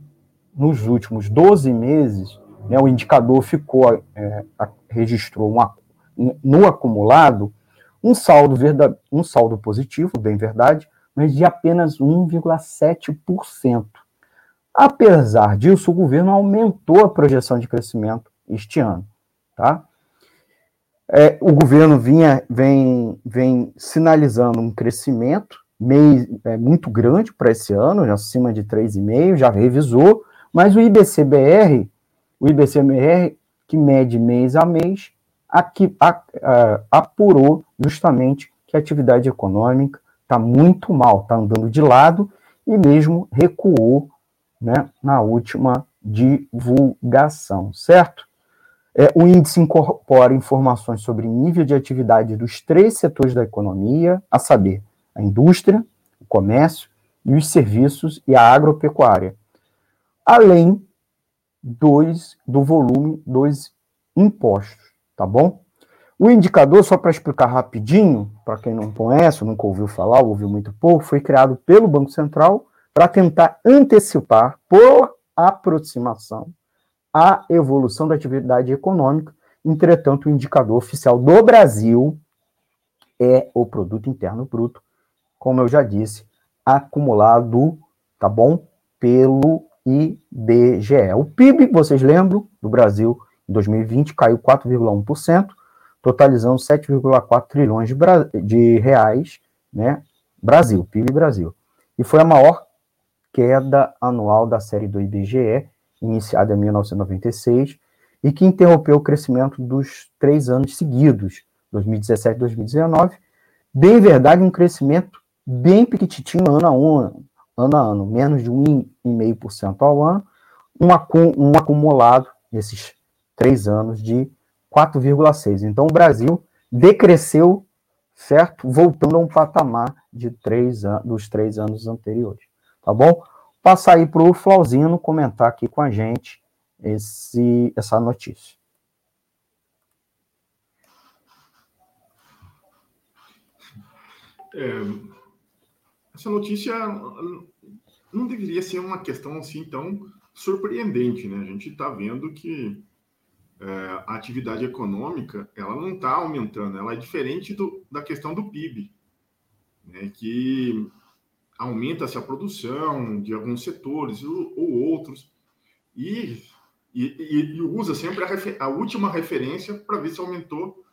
nos últimos 12 meses, né, o indicador ficou, é, registrou uma, no acumulado um saldo, verdade, um saldo positivo, bem verdade, mas de apenas 1,7%. Apesar disso, o governo aumentou a projeção de crescimento este ano. Tá? É, o governo vinha, vem, vem sinalizando um crescimento mês, é, muito grande para esse ano, acima de 3,5%, já revisou, mas o IBCBR, o IBCBR, que mede mês a mês, aqui, a, a, apurou justamente que a atividade econômica está muito mal, está andando de lado e mesmo recuou né, na última divulgação, certo? É, o índice incorpora informações sobre nível de atividade dos três setores da economia, a saber, a indústria, o comércio e os serviços e a agropecuária, além dos, do volume dos impostos, tá bom? O indicador, só para explicar rapidinho, para quem não conhece, nunca ouviu falar, ouviu muito pouco, foi criado pelo Banco Central para tentar antecipar, por aproximação, a evolução da atividade econômica. Entretanto, o indicador oficial do Brasil é o Produto Interno Bruto, como eu já disse, acumulado, tá bom? Pelo IBGE. O PIB, vocês lembram, do Brasil em 2020 caiu 4,1%, totalizando 7,4 trilhões de, de, reais, né? Brasil, PIB Brasil. E foi a maior queda anual da série do IBGE, iniciada em 1996, e que interrompeu o crescimento dos três anos seguidos, 2017 e 2019. Bem verdade, um crescimento bem pequitinho ano a ano, ano a ano, menos de 1,5% ao ano, um, um acumulado nesses três anos de 4,6. Então, o Brasil decresceu, certo? Voltando a um patamar de três dos três anos anteriores. Tá bom? Passar aí para o Flauzino comentar aqui com a gente esse, essa notícia. É, essa notícia não deveria ser uma questão assim tão surpreendente, né? A gente está vendo que é, a atividade econômica ela não está aumentando, ela é diferente do, da questão do PIB, né, que aumenta-se a produção de alguns setores ou, ou outros, e, e, e, usa sempre a, a última referência para ver se aumentou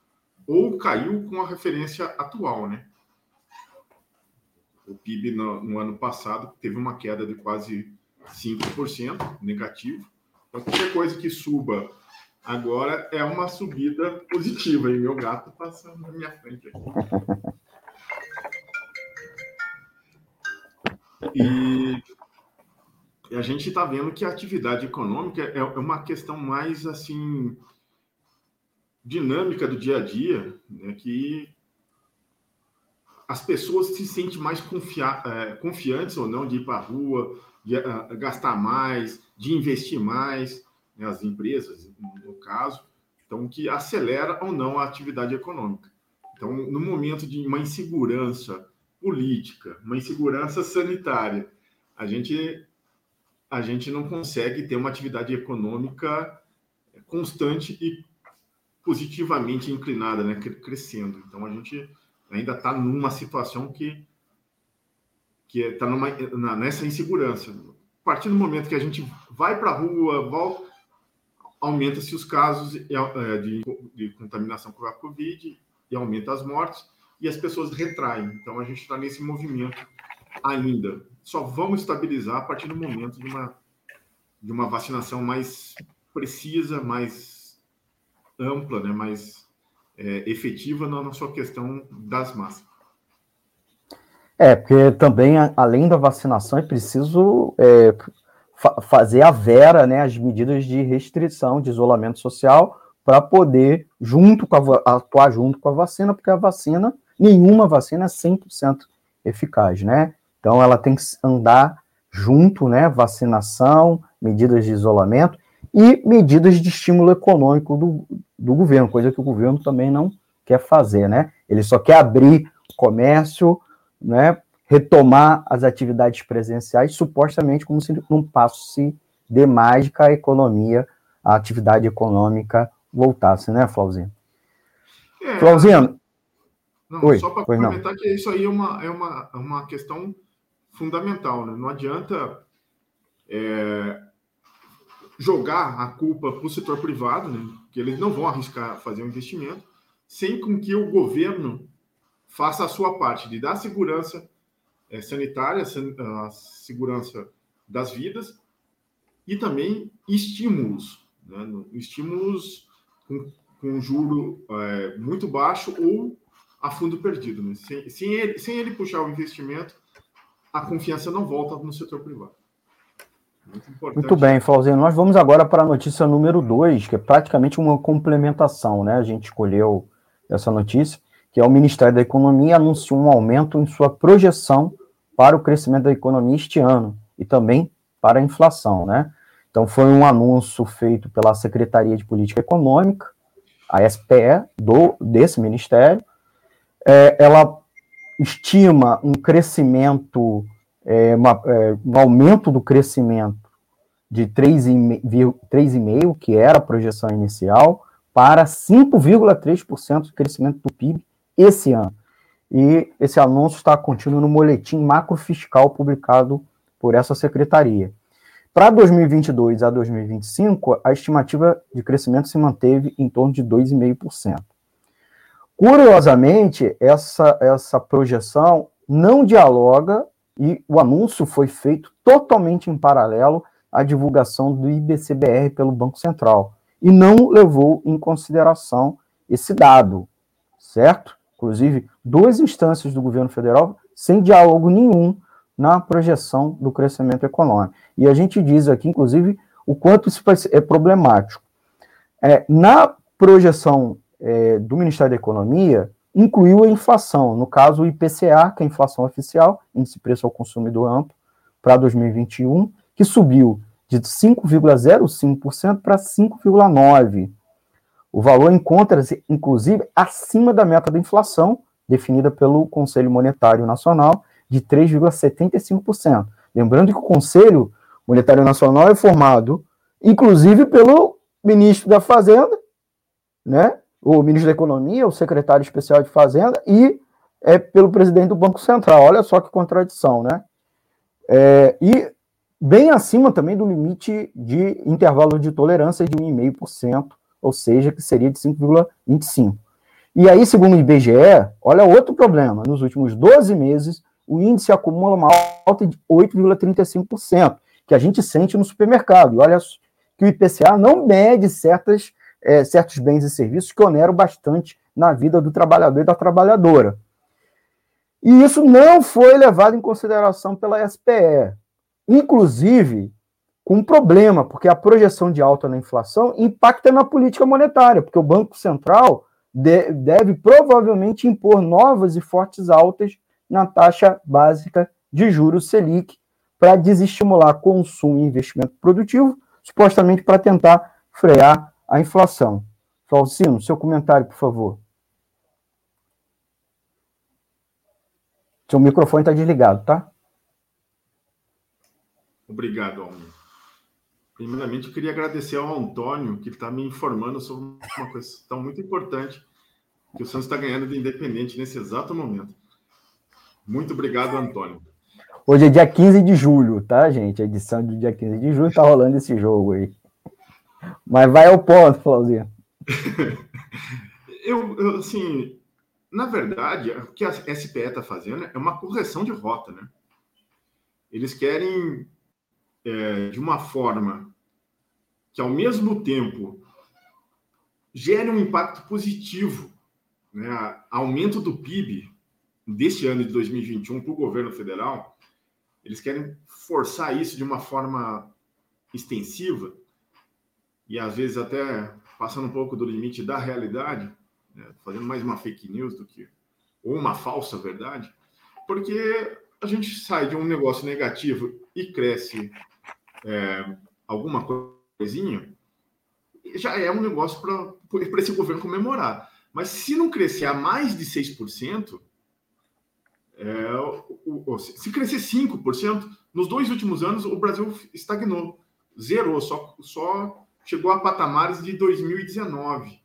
ou caiu com a referência atual. Né? O PIB no, no ano passado teve uma queda de quase 5% negativo, então qualquer coisa que suba Agora é uma subida positiva e meu gato passando na minha frente aqui. E, a gente está vendo que a atividade econômica é, é uma questão mais assim dinâmica do dia a dia, né, que as pessoas se sentem mais confia é, confiantes ou não de ir para a rua, de uh, gastar mais, de investir mais né, as empresas, no caso, então que acelera ou não a atividade econômica. Então, no momento de uma insegurança política, uma insegurança sanitária, a gente a gente não consegue ter uma atividade econômica constante e positivamente inclinada, né, crescendo. Então a gente ainda está numa situação que que está nessa insegurança. A partir do momento que a gente vai para a rua, volta, aumenta-se os casos é, de, de, contaminação com a Covid e aumenta as mortes e as pessoas retraem. Então, a gente está nesse movimento ainda. Só vamos estabilizar a partir do momento de uma, de uma vacinação mais precisa, mais ampla, né, mais é, efetiva na, sua questão das massas. É, porque também, além da vacinação, é preciso é, fa fazer a vera, né, as medidas de restrição, de isolamento social, para poder, junto com a, atuar junto com a vacina, porque a vacina, nenhuma vacina é 100% eficaz, né? Então, ela tem que andar junto, né, vacinação, medidas de isolamento e medidas de estímulo econômico do, do governo, coisa que o governo também não quer fazer, né? Ele só quer abrir comércio, né, retomar as atividades presenciais, supostamente como se num passo de mágica a economia, a atividade econômica voltasse, né, Flauzinho? É, Flauzinho? Não, Oi, só para comentar não. que isso aí é uma, é uma, é uma questão fundamental, né? Não adianta é, jogar a culpa para o setor privado, né? Que eles não vão arriscar fazer um investimento, sem com que o governo faça a sua parte de dar segurança é, sanitária, a segurança das vidas e também estímulos, né? estímulos com, com juro é, muito baixo ou a fundo perdido. Né? Sem, sem, ele, sem ele puxar o investimento, a confiança não volta no setor privado. Muito, Muito bem, Flauzinho. Nós vamos agora para a notícia número 2, que é praticamente uma complementação, né? A gente escolheu essa notícia, que é o Ministério da Economia anunciou um aumento em sua projeção para o crescimento da economia este ano e também para a inflação, né? Então foi um anúncio feito pela Secretaria de Política Econômica, a SPE, do, desse ministério. É, ela estima um crescimento, é, uma, é, um aumento do crescimento de 3,5%, que era a projeção inicial, para 5,3% de crescimento do PIB esse ano. E esse anúncio está contido no boletim macrofiscal publicado por essa secretaria. Para 2022 a 2025, a estimativa de crescimento se manteve em torno de 2,5%. Curiosamente, essa, essa projeção não dialoga e o anúncio foi feito totalmente em paralelo à divulgação do IBCBR pelo Banco Central e não levou em consideração esse dado, certo? Inclusive, duas instâncias do governo federal sem diálogo nenhum na projeção do crescimento econômico. E a gente diz aqui, inclusive, o quanto isso é problemático. É, na projeção é, do Ministério da Economia incluiu a inflação, no caso o IPCA, que é a inflação oficial, Índice Preço ao Consumidor Amplo, para 2021, que subiu de 5,05% para 5,9%. O valor encontra-se, inclusive, acima da meta da inflação, definida pelo Conselho Monetário Nacional, de 3,75%. Lembrando que o Conselho Monetário Nacional é formado, inclusive, pelo ministro da Fazenda, né, o ministro da Economia, o secretário especial de Fazenda e é pelo presidente do Banco Central. Olha só que contradição, né? É, e bem acima também do limite de intervalo de tolerância de 1,5%, ou seja, que seria de 5,25%. E aí, segundo o IBGE, olha outro problema. Nos últimos 12 meses, o índice acumula uma alta de 8,35%, que a gente sente no supermercado. E olha que o IPCA não mede certas é, certos bens e serviços que oneram bastante na vida do trabalhador e da trabalhadora. E isso não foi levado em consideração pela SPE. Inclusive, com um problema, porque a projeção de alta na inflação impacta na política monetária, porque o Banco Central de, deve provavelmente impor novas e fortes altas na taxa básica de juros Selic para desestimular consumo e investimento produtivo, supostamente para tentar frear a inflação. Falcino, seu comentário, por favor. Seu microfone está desligado, tá? Obrigado, Almir. Primeiramente, eu queria agradecer ao Antônio, que está me informando sobre uma questão muito importante que o Santos está ganhando de Independente nesse exato momento. Muito obrigado, Antônio. Hoje é dia 15 de julho, tá, gente? A edição do dia 15 de julho está rolando esse jogo aí. Mas vai ao ponto, Flauzinho. eu, eu, assim, na verdade, o que a SPE está fazendo é uma correção de rota, né? Eles querem, é, de uma forma que, ao mesmo tempo, gere um impacto positivo, né? Aumento do PIB deste ano de 2021 para o governo federal, eles querem forçar isso de uma forma extensiva e às vezes até passando um pouco do limite da realidade, né, fazendo mais uma fake news do que ou uma falsa verdade, porque a gente sai de um negócio negativo e cresce é, alguma coisinha, já é um negócio para esse governo comemorar. Mas se não crescer a mais de 6%, é, o, o, se crescer 5%, nos dois últimos anos o Brasil estagnou, zerou, só, só chegou a patamares de 2019,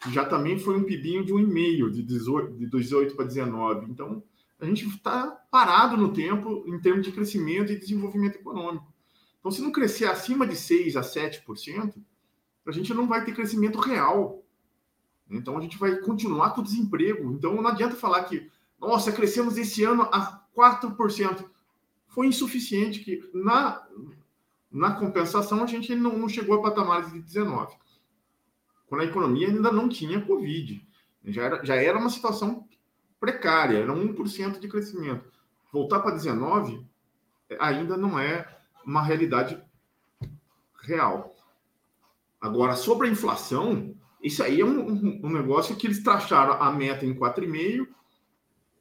que já também foi um pibinho de um e-mail, de 18, de 18 para 19. Então, a gente está parado no tempo em termos de crescimento e desenvolvimento econômico. Então, se não crescer acima de 6% a 7%, a gente não vai ter crescimento real. Então, a gente vai continuar com o desemprego. Então, não adianta falar que, nossa, crescemos esse ano a 4%. Foi insuficiente, que na, na compensação, a gente não, não chegou a patamares de 19. Quando a economia ainda não tinha Covid. Já era, já era uma situação precária, era 1% de crescimento. Voltar para 19 ainda não é uma realidade real. Agora, sobre a inflação, isso aí é um, um, negócio que eles traçaram a meta em 4,5%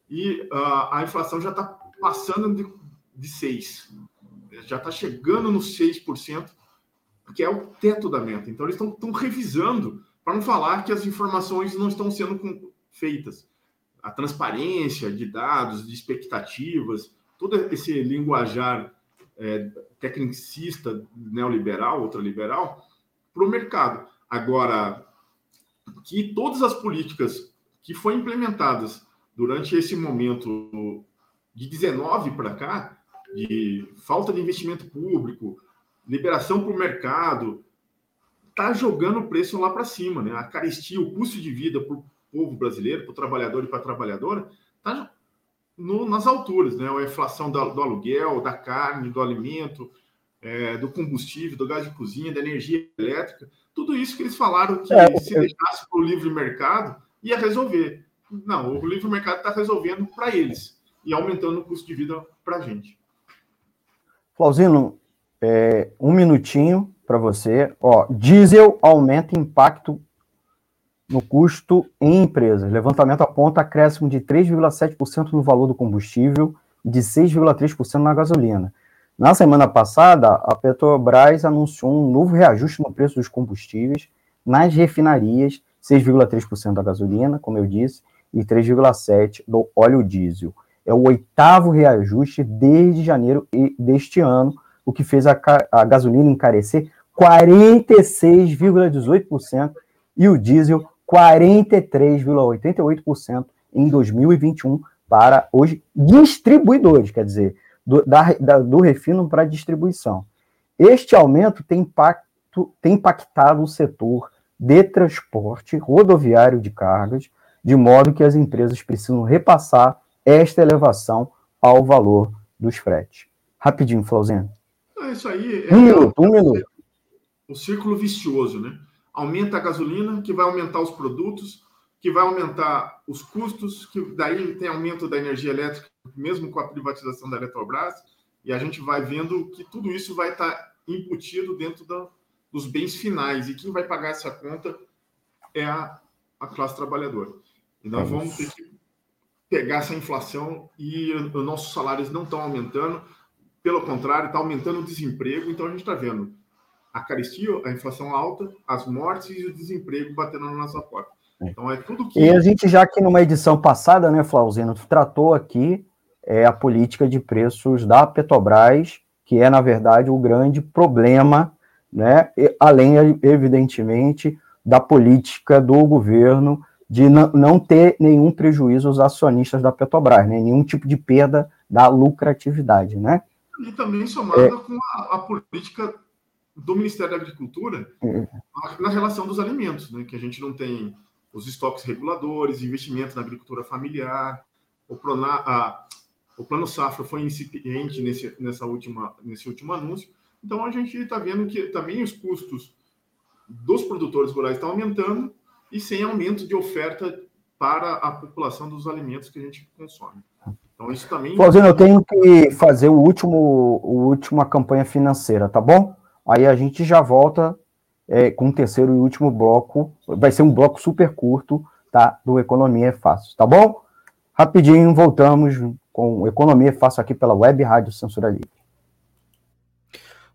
e uh, a inflação já está passando de, de 6%. Já está chegando nos 6%, que é o teto da meta. Então, eles estão revisando para não falar que as informações não estão sendo feitas. A transparência de dados, de expectativas, todo esse linguajar é, tecnicista neoliberal, ultraliberal, para o mercado. Agora, que todas as políticas que foram implementadas durante esse momento de 19 para cá, de falta de investimento público, liberação para o mercado, está jogando o preço lá para cima, né? A carestia, o custo de vida para o povo brasileiro, para o trabalhador e para a trabalhadora, está nas alturas, né? A inflação do, do aluguel, da carne, do alimento, é, do combustível, do gás de cozinha, da energia elétrica, tudo isso que eles falaram que é, se deixasse para o livre mercado ia resolver. Não, o livre mercado está resolvendo para eles e aumentando o custo de vida para a gente. Flauzino, é, um minutinho para você. Ó, diesel aumenta impacto no custo em empresas. Levantamento aponta acréscimo de 3,7% no valor do combustível e de 6,3% na gasolina. Na semana passada, a Petrobras anunciou um novo reajuste no preço dos combustíveis nas refinarias, 6,3% da gasolina, como eu disse, e 3,7% do óleo diesel. É o oitavo reajuste desde janeiro deste ano, o que fez a, a gasolina encarecer 46,18% e o diesel 43,88% em 2021 para os distribuidores, quer dizer, do, da, da, do refino para distribuição. Este aumento tem, impacto, tem impactado o setor de transporte rodoviário de cargas, de modo que as empresas precisam repassar esta elevação ao valor dos fretes. Rapidinho, Flauzino. É isso aí. É um minuto, um minuto. O círculo vicioso, né? Aumenta a gasolina, que vai aumentar os produtos, que vai aumentar os custos, que daí tem aumento da energia elétrica, mesmo com a privatização da Eletrobras, e a gente vai vendo que tudo isso vai estar embutido dentro da, dos bens finais, e quem vai pagar essa conta é a, a classe trabalhadora. E nós vamos ter que pegar essa inflação e os nossos salários não estão aumentando, pelo contrário, está aumentando o desemprego, então a gente está vendo a carestia, a inflação alta, as mortes e o desemprego batendo na nossa porta. É. Então é tudo que. E a gente já aqui numa edição passada, né, Flauzino, tratou aqui é, a política de preços da Petrobras, que é, na verdade, o grande problema, né? Além, evidentemente, da política do governo de não ter nenhum prejuízo aos acionistas da Petrobras, né? nenhum tipo de perda da lucratividade, né? E também somada é... com a, a, política do Ministério da Agricultura é... na relação dos alimentos, né? Que a gente não tem os estoques reguladores, investimento na agricultura familiar, o, Prona, a, o Plano Safra foi incipiente nesse, nessa última, nesse último anúncio. Então a gente está vendo que também os custos dos produtores rurais estão aumentando e sem aumento de oferta para a população dos alimentos que a gente consome. Então isso também. Fazendo, eu tenho que fazer o último, o última campanha financeira, tá bom? Aí a gente já volta é, com o terceiro e último bloco. Vai ser um bloco super curto, tá? Do Economia é Fácil, tá bom? Rapidinho, voltamos com Economia é Fácil aqui pela Web Rádio Censura Livre.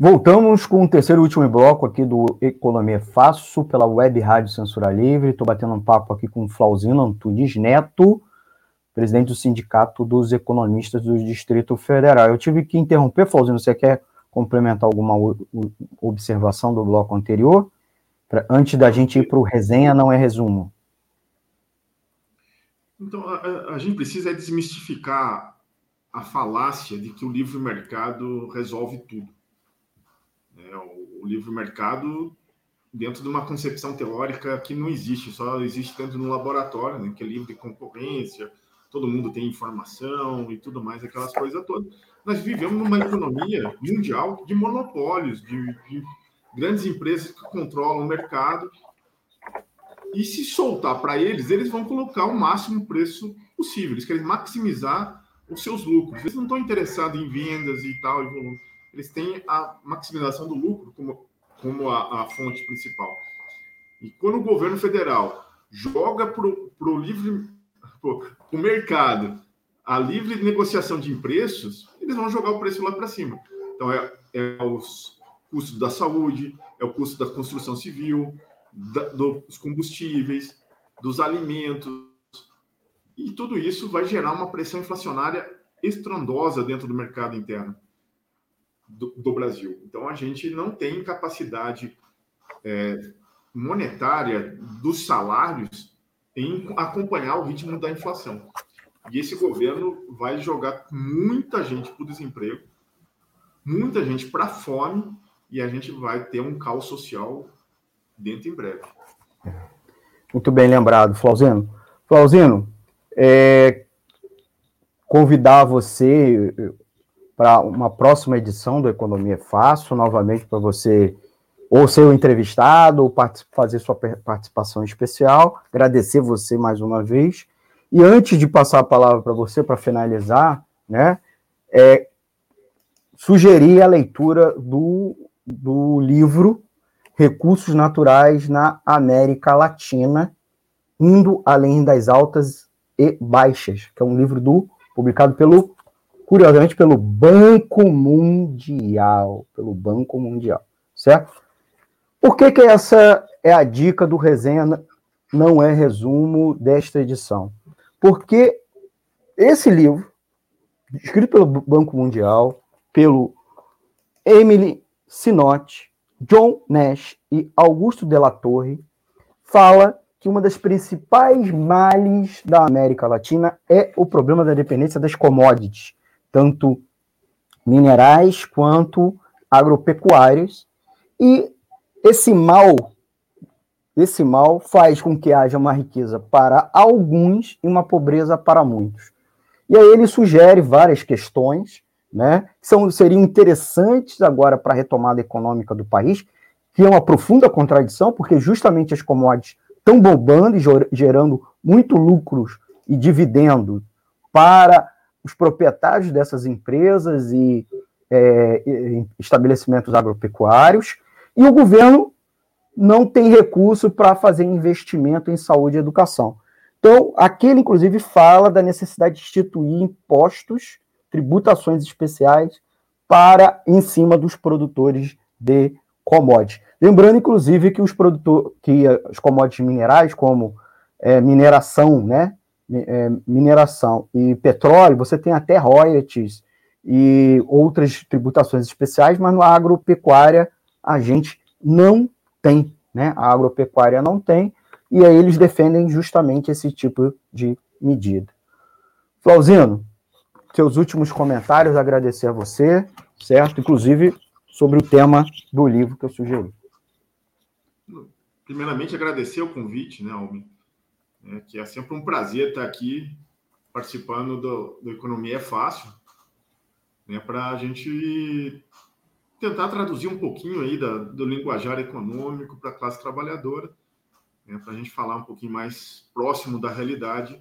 Voltamos com o terceiro e último bloco aqui do Economia Fácil, pela Web Rádio Censura Livre. Estou batendo um papo aqui com o Flauzino Antunes Neto, presidente do Sindicato dos Economistas do Distrito Federal. Eu tive que interromper, Flauzino, você quer complementar alguma observação do bloco anterior? Pra, antes da gente ir para o resenha, não é resumo. Então, a, a gente precisa desmistificar a falácia de que o livre mercado resolve tudo. É, o, o livre mercado, dentro de uma concepção teórica que não existe, só existe dentro de um laboratório, né, que é livre de concorrência, todo mundo tem informação e tudo mais, aquelas coisas todas. Nós vivemos numa economia mundial de monopólios, de, de grandes empresas que controlam o mercado. E se soltar para eles, eles vão colocar o máximo preço possível. Eles querem maximizar os seus lucros. Eles não estão interessados em vendas e tal, e volume eles têm a maximização do lucro como, como a, a fonte principal. E quando o governo federal joga para o livre o mercado a livre negociação de preços, eles vão jogar o preço lá para cima. Então, é, é os custos da saúde, é o custo da construção civil, da, dos combustíveis, dos alimentos. E tudo isso vai gerar uma pressão inflacionária estrondosa dentro do mercado interno do, do Brasil. Então, a gente não tem capacidade é, monetária dos salários em acompanhar o ritmo da inflação. E esse governo vai jogar muita gente para o desemprego, muita gente para a fome, e a gente vai ter um caos social dentro em breve. Muito bem lembrado, Flauzino. Flauzino, é, convidar você para uma próxima edição do Economia é Fácil, novamente para você ou ser o entrevistado, ou fazer sua participação especial. Agradecer você mais uma vez. E antes de passar a palavra para você, para finalizar, né, é, sugerir a leitura do, do livro Recursos Naturais na América Latina, indo além das altas e baixas, que é um livro do publicado pelo curiosamente, pelo Banco Mundial. Pelo Banco Mundial, certo? Por que, que essa é a dica do resenha não é resumo desta edição? Porque esse livro, escrito pelo Banco Mundial, pelo Emily Sinotti, John Nash e Augusto de la Torre, fala que uma das principais males da América Latina é o problema da dependência das commodities, tanto minerais quanto agropecuários, e esse mal, esse mal faz com que haja uma riqueza para alguns e uma pobreza para muitos. E aí ele sugere várias questões, né, que são, seriam interessantes agora para a retomada econômica do país, que é uma profunda contradição, porque justamente as commodities estão bombando e gerando muito lucros e dividendo para os proprietários dessas empresas e é, estabelecimentos agropecuários, e o governo não tem recurso para fazer investimento em saúde e educação. Então, aquele, inclusive, fala da necessidade de instituir impostos, tributações especiais para em cima dos produtores de commodities. Lembrando, inclusive, que os produtores, que as commodities minerais, como é, mineração, né, mineração e petróleo, você tem até royalties e outras tributações especiais, mas no agropecuária a gente não tem, né? A agropecuária não tem, e aí eles defendem justamente esse tipo de medida. Flauzino, seus últimos comentários, agradecer a você, certo? Inclusive sobre o tema do livro que eu sugeri. Primeiramente, agradecer o convite, né, Almi? É, que é sempre um prazer estar aqui participando do, do Economia é Fácil, né, para a gente tentar traduzir um pouquinho aí da, do linguajar econômico para a classe trabalhadora, né, para a gente falar um pouquinho mais próximo da realidade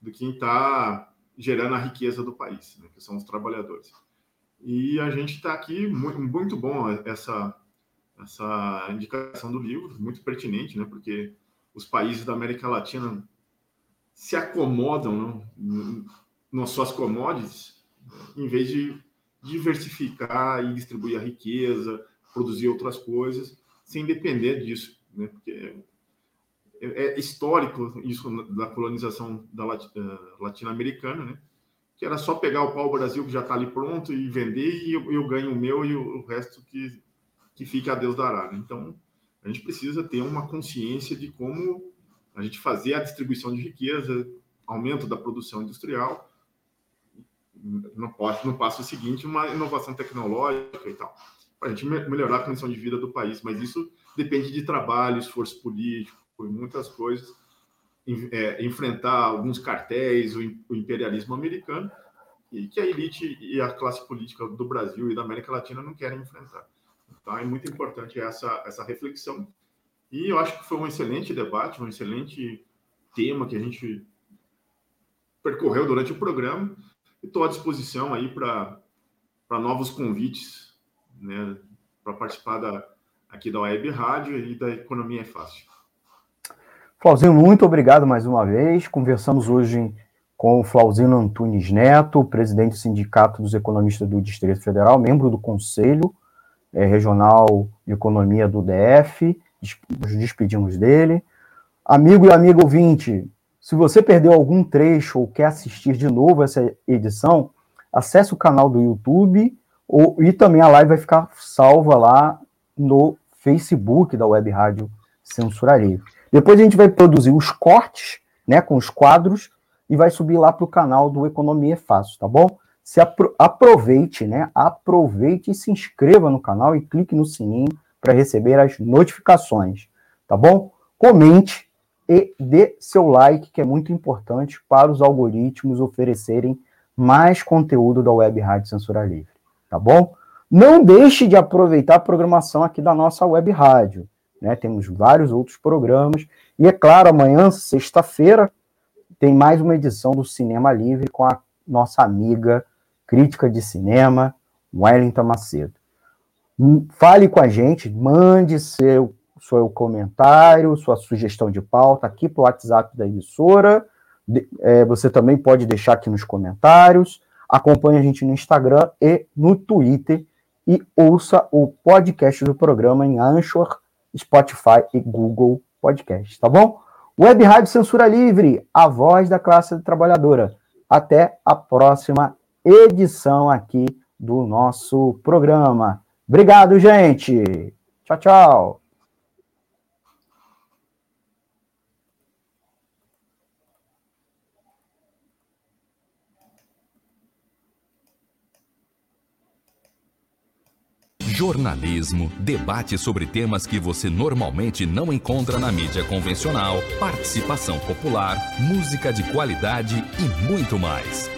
do quem está gerando a riqueza do país, né, que são os trabalhadores. E a gente está aqui, muito, muito bom essa, essa indicação do livro, muito pertinente, né, porque os países da América Latina se acomodam né, nas suas commodities, em vez de diversificar e distribuir a riqueza, produzir outras coisas, sem depender disso, né? Porque é, é histórico isso da colonização da eh, latino-americana, né? Que era só pegar o pau-brasil que já está ali pronto e vender e eu, eu, ganho o meu e o, resto que, que fica a Deus dará. Né? Então, a gente precisa ter uma consciência de como a gente fazer a distribuição de riqueza, aumento da produção industrial, no, no passo seguinte, uma inovação tecnológica e tal, para a gente melhorar a condição de vida do país. Mas isso depende de trabalho, esforço político, e muitas coisas. É, enfrentar alguns cartéis, o imperialismo americano, e que a elite e a classe política do Brasil e da América Latina não querem enfrentar. Então é muito importante essa, essa reflexão. E eu acho que foi um excelente debate, um excelente tema que a gente percorreu durante o programa estou à disposição aí para novos convites, né, para participar da, aqui da Web Rádio e da Economia é Fácil. Flauzino, muito obrigado mais uma vez. Conversamos hoje com o Flauzino Antunes Neto, presidente do Sindicato dos Economistas do Distrito Federal, membro do Conselho é, Regional de Economia do DF. Nos despedimos dele. Amigo e amigo ouvinte, se você perdeu algum trecho ou quer assistir de novo essa edição, acesse o canal do YouTube ou, e também a live vai ficar salva lá no Facebook da Web Rádio Censura Livre. Depois a gente vai produzir os cortes, né, com os quadros e vai subir lá para o canal do Economia Fácil, tá bom? Se apro aproveite, né? Aproveite e se inscreva no canal e clique no sininho para receber as notificações, tá bom? Comente e dê seu like, que é muito importante para os algoritmos oferecerem mais conteúdo da Web Rádio Censura Livre, tá bom? Não deixe de aproveitar a programação aqui da nossa Web Rádio, né? Temos vários outros programas e é claro, amanhã, sexta-feira, tem mais uma edição do Cinema Livre com a nossa amiga crítica de cinema, Wellington Macedo. Fale com a gente, mande seu seu comentário, sua sugestão de pauta aqui para o WhatsApp da emissora. É, você também pode deixar aqui nos comentários. Acompanhe a gente no Instagram e no Twitter. E ouça o podcast do programa em Anchor, Spotify e Google Podcast, tá bom? Web Rádio Censura Livre, a voz da classe trabalhadora. Até a próxima edição aqui do nosso programa. Obrigado, gente. Tchau, tchau. jornalismo, debate sobre temas que você normalmente não encontra na mídia convencional, participação popular, música de qualidade e muito mais.